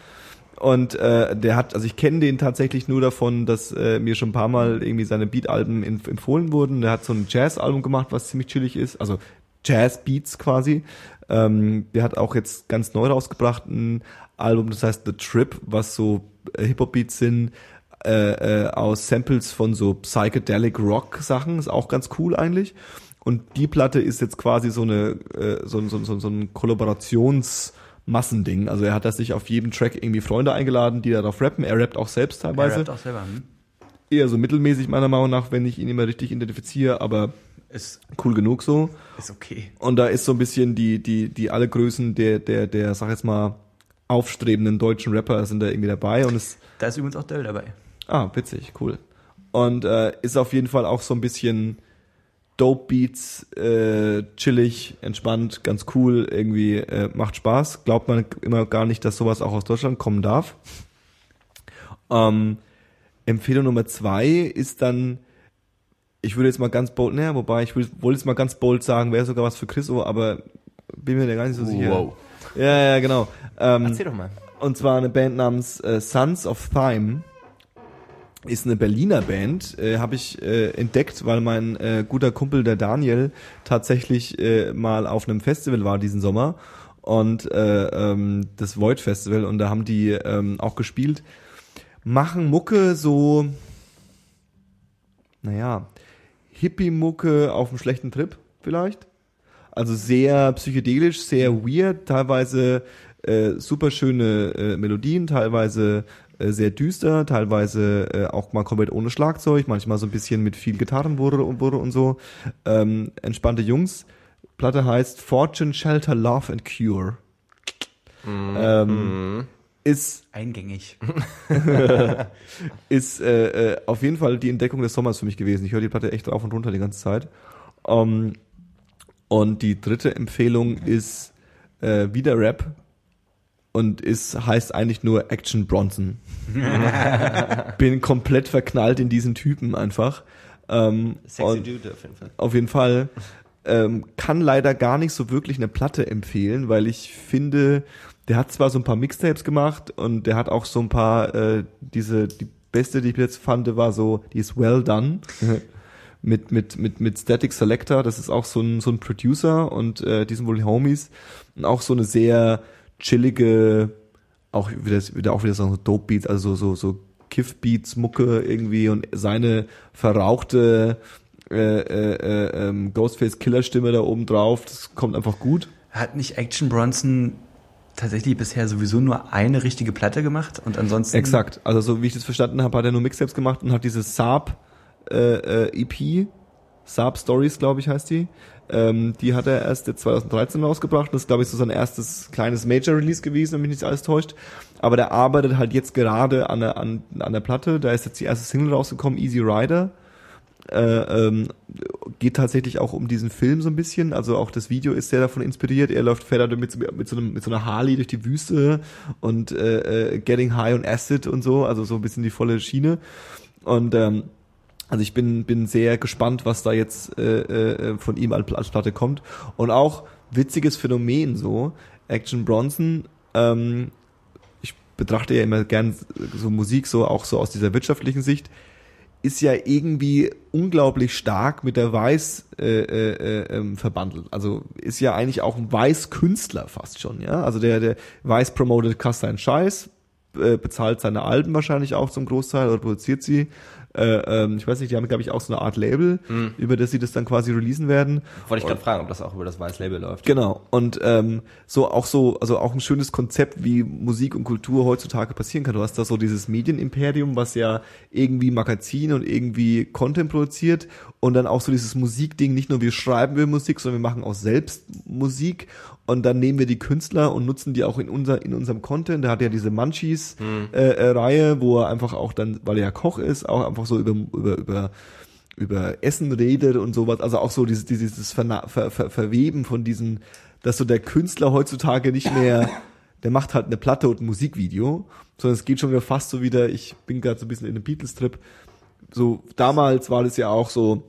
B: Und äh, der hat, also ich kenne den tatsächlich nur davon, dass äh, mir schon ein paar Mal irgendwie seine Beat-Alben empfohlen wurden. Der hat so ein Jazz-Album gemacht, was ziemlich chillig ist, also Jazz-Beats quasi. Ähm, der hat auch jetzt ganz neu rausgebracht ein Album, das heißt The Trip, was so äh, Hip-Hop-Beats sind äh, äh, aus Samples von so Psychedelic Rock Sachen, ist auch ganz cool eigentlich. Und die Platte ist jetzt quasi so eine äh, so, so, so, so ein Kollaborationsmassending. Also er hat das sich auf jedem Track irgendwie Freunde eingeladen, die darauf rappen. Er rappt auch selbst
A: Er
B: teilweise.
A: rappt auch selber. Hm?
B: Eher so mittelmäßig meiner Meinung nach, wenn ich ihn immer richtig identifiziere, aber
A: Ist,
B: cool genug so.
A: ist okay.
B: Und da ist so ein bisschen die, die, die alle Größen der, der, der, sag jetzt mal, aufstrebenden deutschen Rapper sind da irgendwie dabei und es,
A: Da ist übrigens auch Döll dabei.
B: ah, witzig, cool. Und äh, ist auf jeden Fall auch so ein bisschen, Dope Beats, äh, chillig, entspannt, ganz cool, irgendwie äh, macht Spaß. Glaubt man immer gar nicht, dass sowas auch aus Deutschland kommen darf. Ähm, Empfehlung Nummer zwei ist dann, ich würde jetzt mal ganz bold, naja, wobei ich will- wollte jetzt mal ganz bold sagen, wäre sogar was für Chriso, aber bin mir da gar nicht so sicher.
C: Wow.
B: Ja, ja, genau. Ähm,
C: Erzähl doch mal.
B: und zwar eine Band namens äh, Sons of Thyme. Ist eine Berliner Band, äh, habe ich äh, entdeckt, weil mein äh, guter Kumpel der Daniel tatsächlich äh, mal auf einem Festival war diesen Sommer und äh, ähm, das Void Festival und da haben die ähm, auch gespielt. Machen Mucke so, naja, Hippie-Mucke auf einem schlechten Trip vielleicht. Also sehr psychedelisch, sehr weird, teilweise äh, super schöne äh, Melodien, teilweise sehr düster, teilweise äh, auch mal komplett ohne Schlagzeug, manchmal so ein bisschen mit viel Gitarrenwurre und, und so. Ähm, entspannte Jungs. Platte heißt Fortune, Shelter, Love and Cure. Ähm, ist
A: Eingängig.
B: ist äh, äh, auf jeden Fall die Entdeckung des Sommers für mich gewesen. Ich höre die Platte echt rauf und runter die ganze Zeit. Ähm, und die dritte Empfehlung ist äh, wieder Rap und ist heißt eigentlich nur Action Bronson. Bin komplett verknallt in diesen Typen einfach. Ähm,
C: Sexy Dude auf jeden Fall.
B: auf jeden Fall. Ähm, kann leider gar nicht so wirklich eine Platte empfehlen, weil ich finde, der hat zwar so ein paar Mixtapes gemacht und der hat auch so ein paar, äh, diese, die beste, die ich jetzt fand, war so, die ist Well Done. mit, mit, mit, mit Static Selector, das ist auch so ein, so ein Producer und äh, die sind wohl die Homies. Und auch so eine sehr chillige, auch wieder, wieder auch wieder so Dope Beats, also so, so, so Kiff Beats, Mucke irgendwie und seine verrauchte äh, äh, äh, ähm, Ghostface Killer Stimme da oben drauf, das kommt einfach gut.
A: Hat nicht Action Bronson tatsächlich bisher sowieso nur eine richtige Platte gemacht und ansonsten.
B: Exakt. Also so wie ich das verstanden habe, hat er nur Mixtapes gemacht und hat diese Saab äh, äh, EP, Saab Stories, glaube ich, heißt die. Ähm, die hat er erst jetzt 2013 rausgebracht. Das ist, glaube ich, so sein erstes kleines Major-Release gewesen, wenn mich nicht alles täuscht. Aber der arbeitet halt jetzt gerade an der, an, an der Platte. Da ist jetzt die erste Single rausgekommen, Easy Rider. Äh, ähm, geht tatsächlich auch um diesen Film so ein bisschen. Also auch das Video ist sehr davon inspiriert. Er läuft fährt mit, mit, so einem, mit so einer Harley durch die Wüste und äh, äh, Getting High on Acid und so. Also so ein bisschen die volle Schiene. Und ähm, also ich bin, bin sehr gespannt, was da jetzt äh, äh, von ihm als, Platte kommt. Und auch witziges Phänomen so. Action Bronson, ähm, ich betrachte ja immer gern so Musik so auch so aus dieser wirtschaftlichen Sicht, ist ja irgendwie unglaublich stark mit der Weiß äh, äh, äh, ähm, verbandelt. Also ist ja eigentlich auch ein Weiß-Künstler fast schon, ja. Also der, der Weiß promotet Kass seinen Scheiß, äh, bezahlt seine Alben wahrscheinlich auch zum Großteil oder produziert sie. Äh, ähm, ich weiß nicht, die haben, glaube ich, auch so eine Art Label, über das sie das dann quasi releasen werden.
C: Wollte ich gerade fragen, ob das auch über das Weiß Label läuft.
B: Genau. Und ähm, so auch so, also auch ein schönes Konzept, wie Musik und Kultur heutzutage passieren kann. Du hast da so dieses Medienimperium, was ja irgendwie Magazin und irgendwie Content produziert und dann auch so dieses Musikding, nicht nur wir schreiben wir Musik, sondern wir machen auch selbst Musik und dann nehmen wir die Künstler und nutzen die auch in unser in unserem Content. Da hat er diese Munchies äh, äh, Reihe, wo er einfach auch dann, weil er ja Koch ist, auch einfach so über über über über Essen redet und sowas, also auch so dieses, dieses Verna Ver Ver Verweben von diesen, dass so der Künstler heutzutage nicht mehr, der macht halt eine Platte und ein Musikvideo, sondern es geht schon wieder fast so wieder, ich bin gerade so ein bisschen in einem Beatles-Trip, so damals war das ja auch so,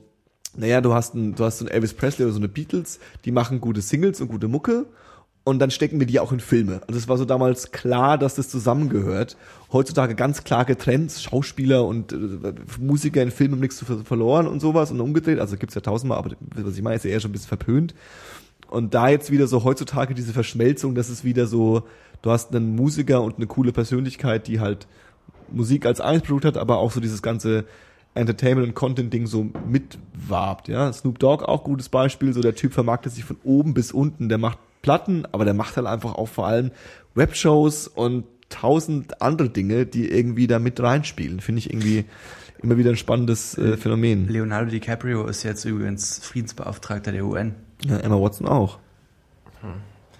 B: naja, du hast einen, du hast so einen Elvis Presley oder so eine Beatles, die machen gute Singles und gute Mucke und dann stecken wir die auch in Filme. Also es war so damals klar, dass das zusammengehört. Heutzutage ganz klar getrennt, Schauspieler und äh, Musiker in Filmen haben nichts zu ver verloren und sowas und umgedreht. Also gibt's ja tausendmal, aber was ich meine, ist ja eher schon ein bisschen verpönt. Und da jetzt wieder so heutzutage diese Verschmelzung, dass es wieder so, du hast einen Musiker und eine coole Persönlichkeit, die halt Musik als eines hat, aber auch so dieses ganze Entertainment und Content-Ding so mitwarbt, ja. Snoop Dogg auch gutes Beispiel, so der Typ vermarktet sich von oben bis unten, der macht Platten, aber der macht halt einfach auch vor allem Webshows und tausend andere Dinge, die irgendwie da mit reinspielen. Finde ich irgendwie immer wieder ein spannendes äh, Phänomen.
A: Leonardo DiCaprio ist jetzt übrigens Friedensbeauftragter der UN.
B: Ja, Emma Watson auch.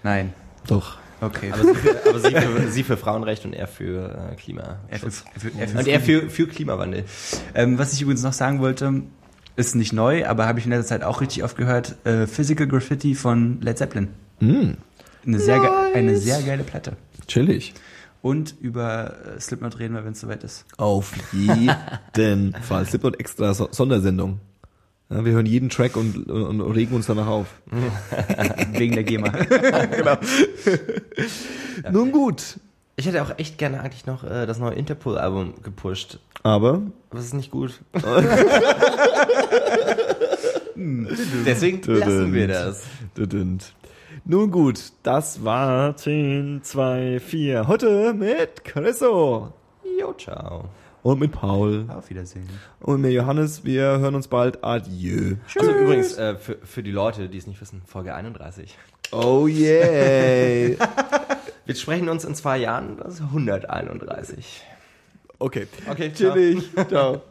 A: Nein.
B: Doch.
A: Okay.
C: Aber, sie für, aber sie, für, sie für Frauenrecht und er für äh, Klima.
A: Er für, er für, er für
C: Und er für, für Klimawandel.
A: Ähm, was ich übrigens noch sagen wollte, ist nicht neu, aber habe ich in letzter Zeit auch richtig oft gehört. Äh, Physical Graffiti von Led Zeppelin.
B: Hm,
A: Eine sehr, ge eine sehr geile Platte.
B: chillig.
A: Und über äh, Slipknot reden wir, wenn es soweit ist.
B: Auf jeden Fall. Slipknot extra so Sondersendung. Ja, wir hören jeden Track und, und, und regen uns danach auf.
A: Wegen der GEMA.
B: Nun gut.
C: Ich hätte auch echt gerne eigentlich noch äh, das neue Interpol-Album gepusht.
B: Aber
C: es ist nicht gut. Deswegen lassen wir das.
B: Nun gut, das war 10, 2, 4. Heute mit Chriso
C: Jo, ciao.
B: Und mit Paul
A: Auf Wiedersehen.
B: und mit Johannes. Wir hören uns bald. Adieu.
C: Also übrigens, äh, für, für die Leute, die es nicht wissen, Folge 31.
B: Oh yeah.
C: Wir sprechen uns in zwei Jahren, das ist 131.
B: Okay.
C: Okay, ciao.
B: Chillig. Ciao.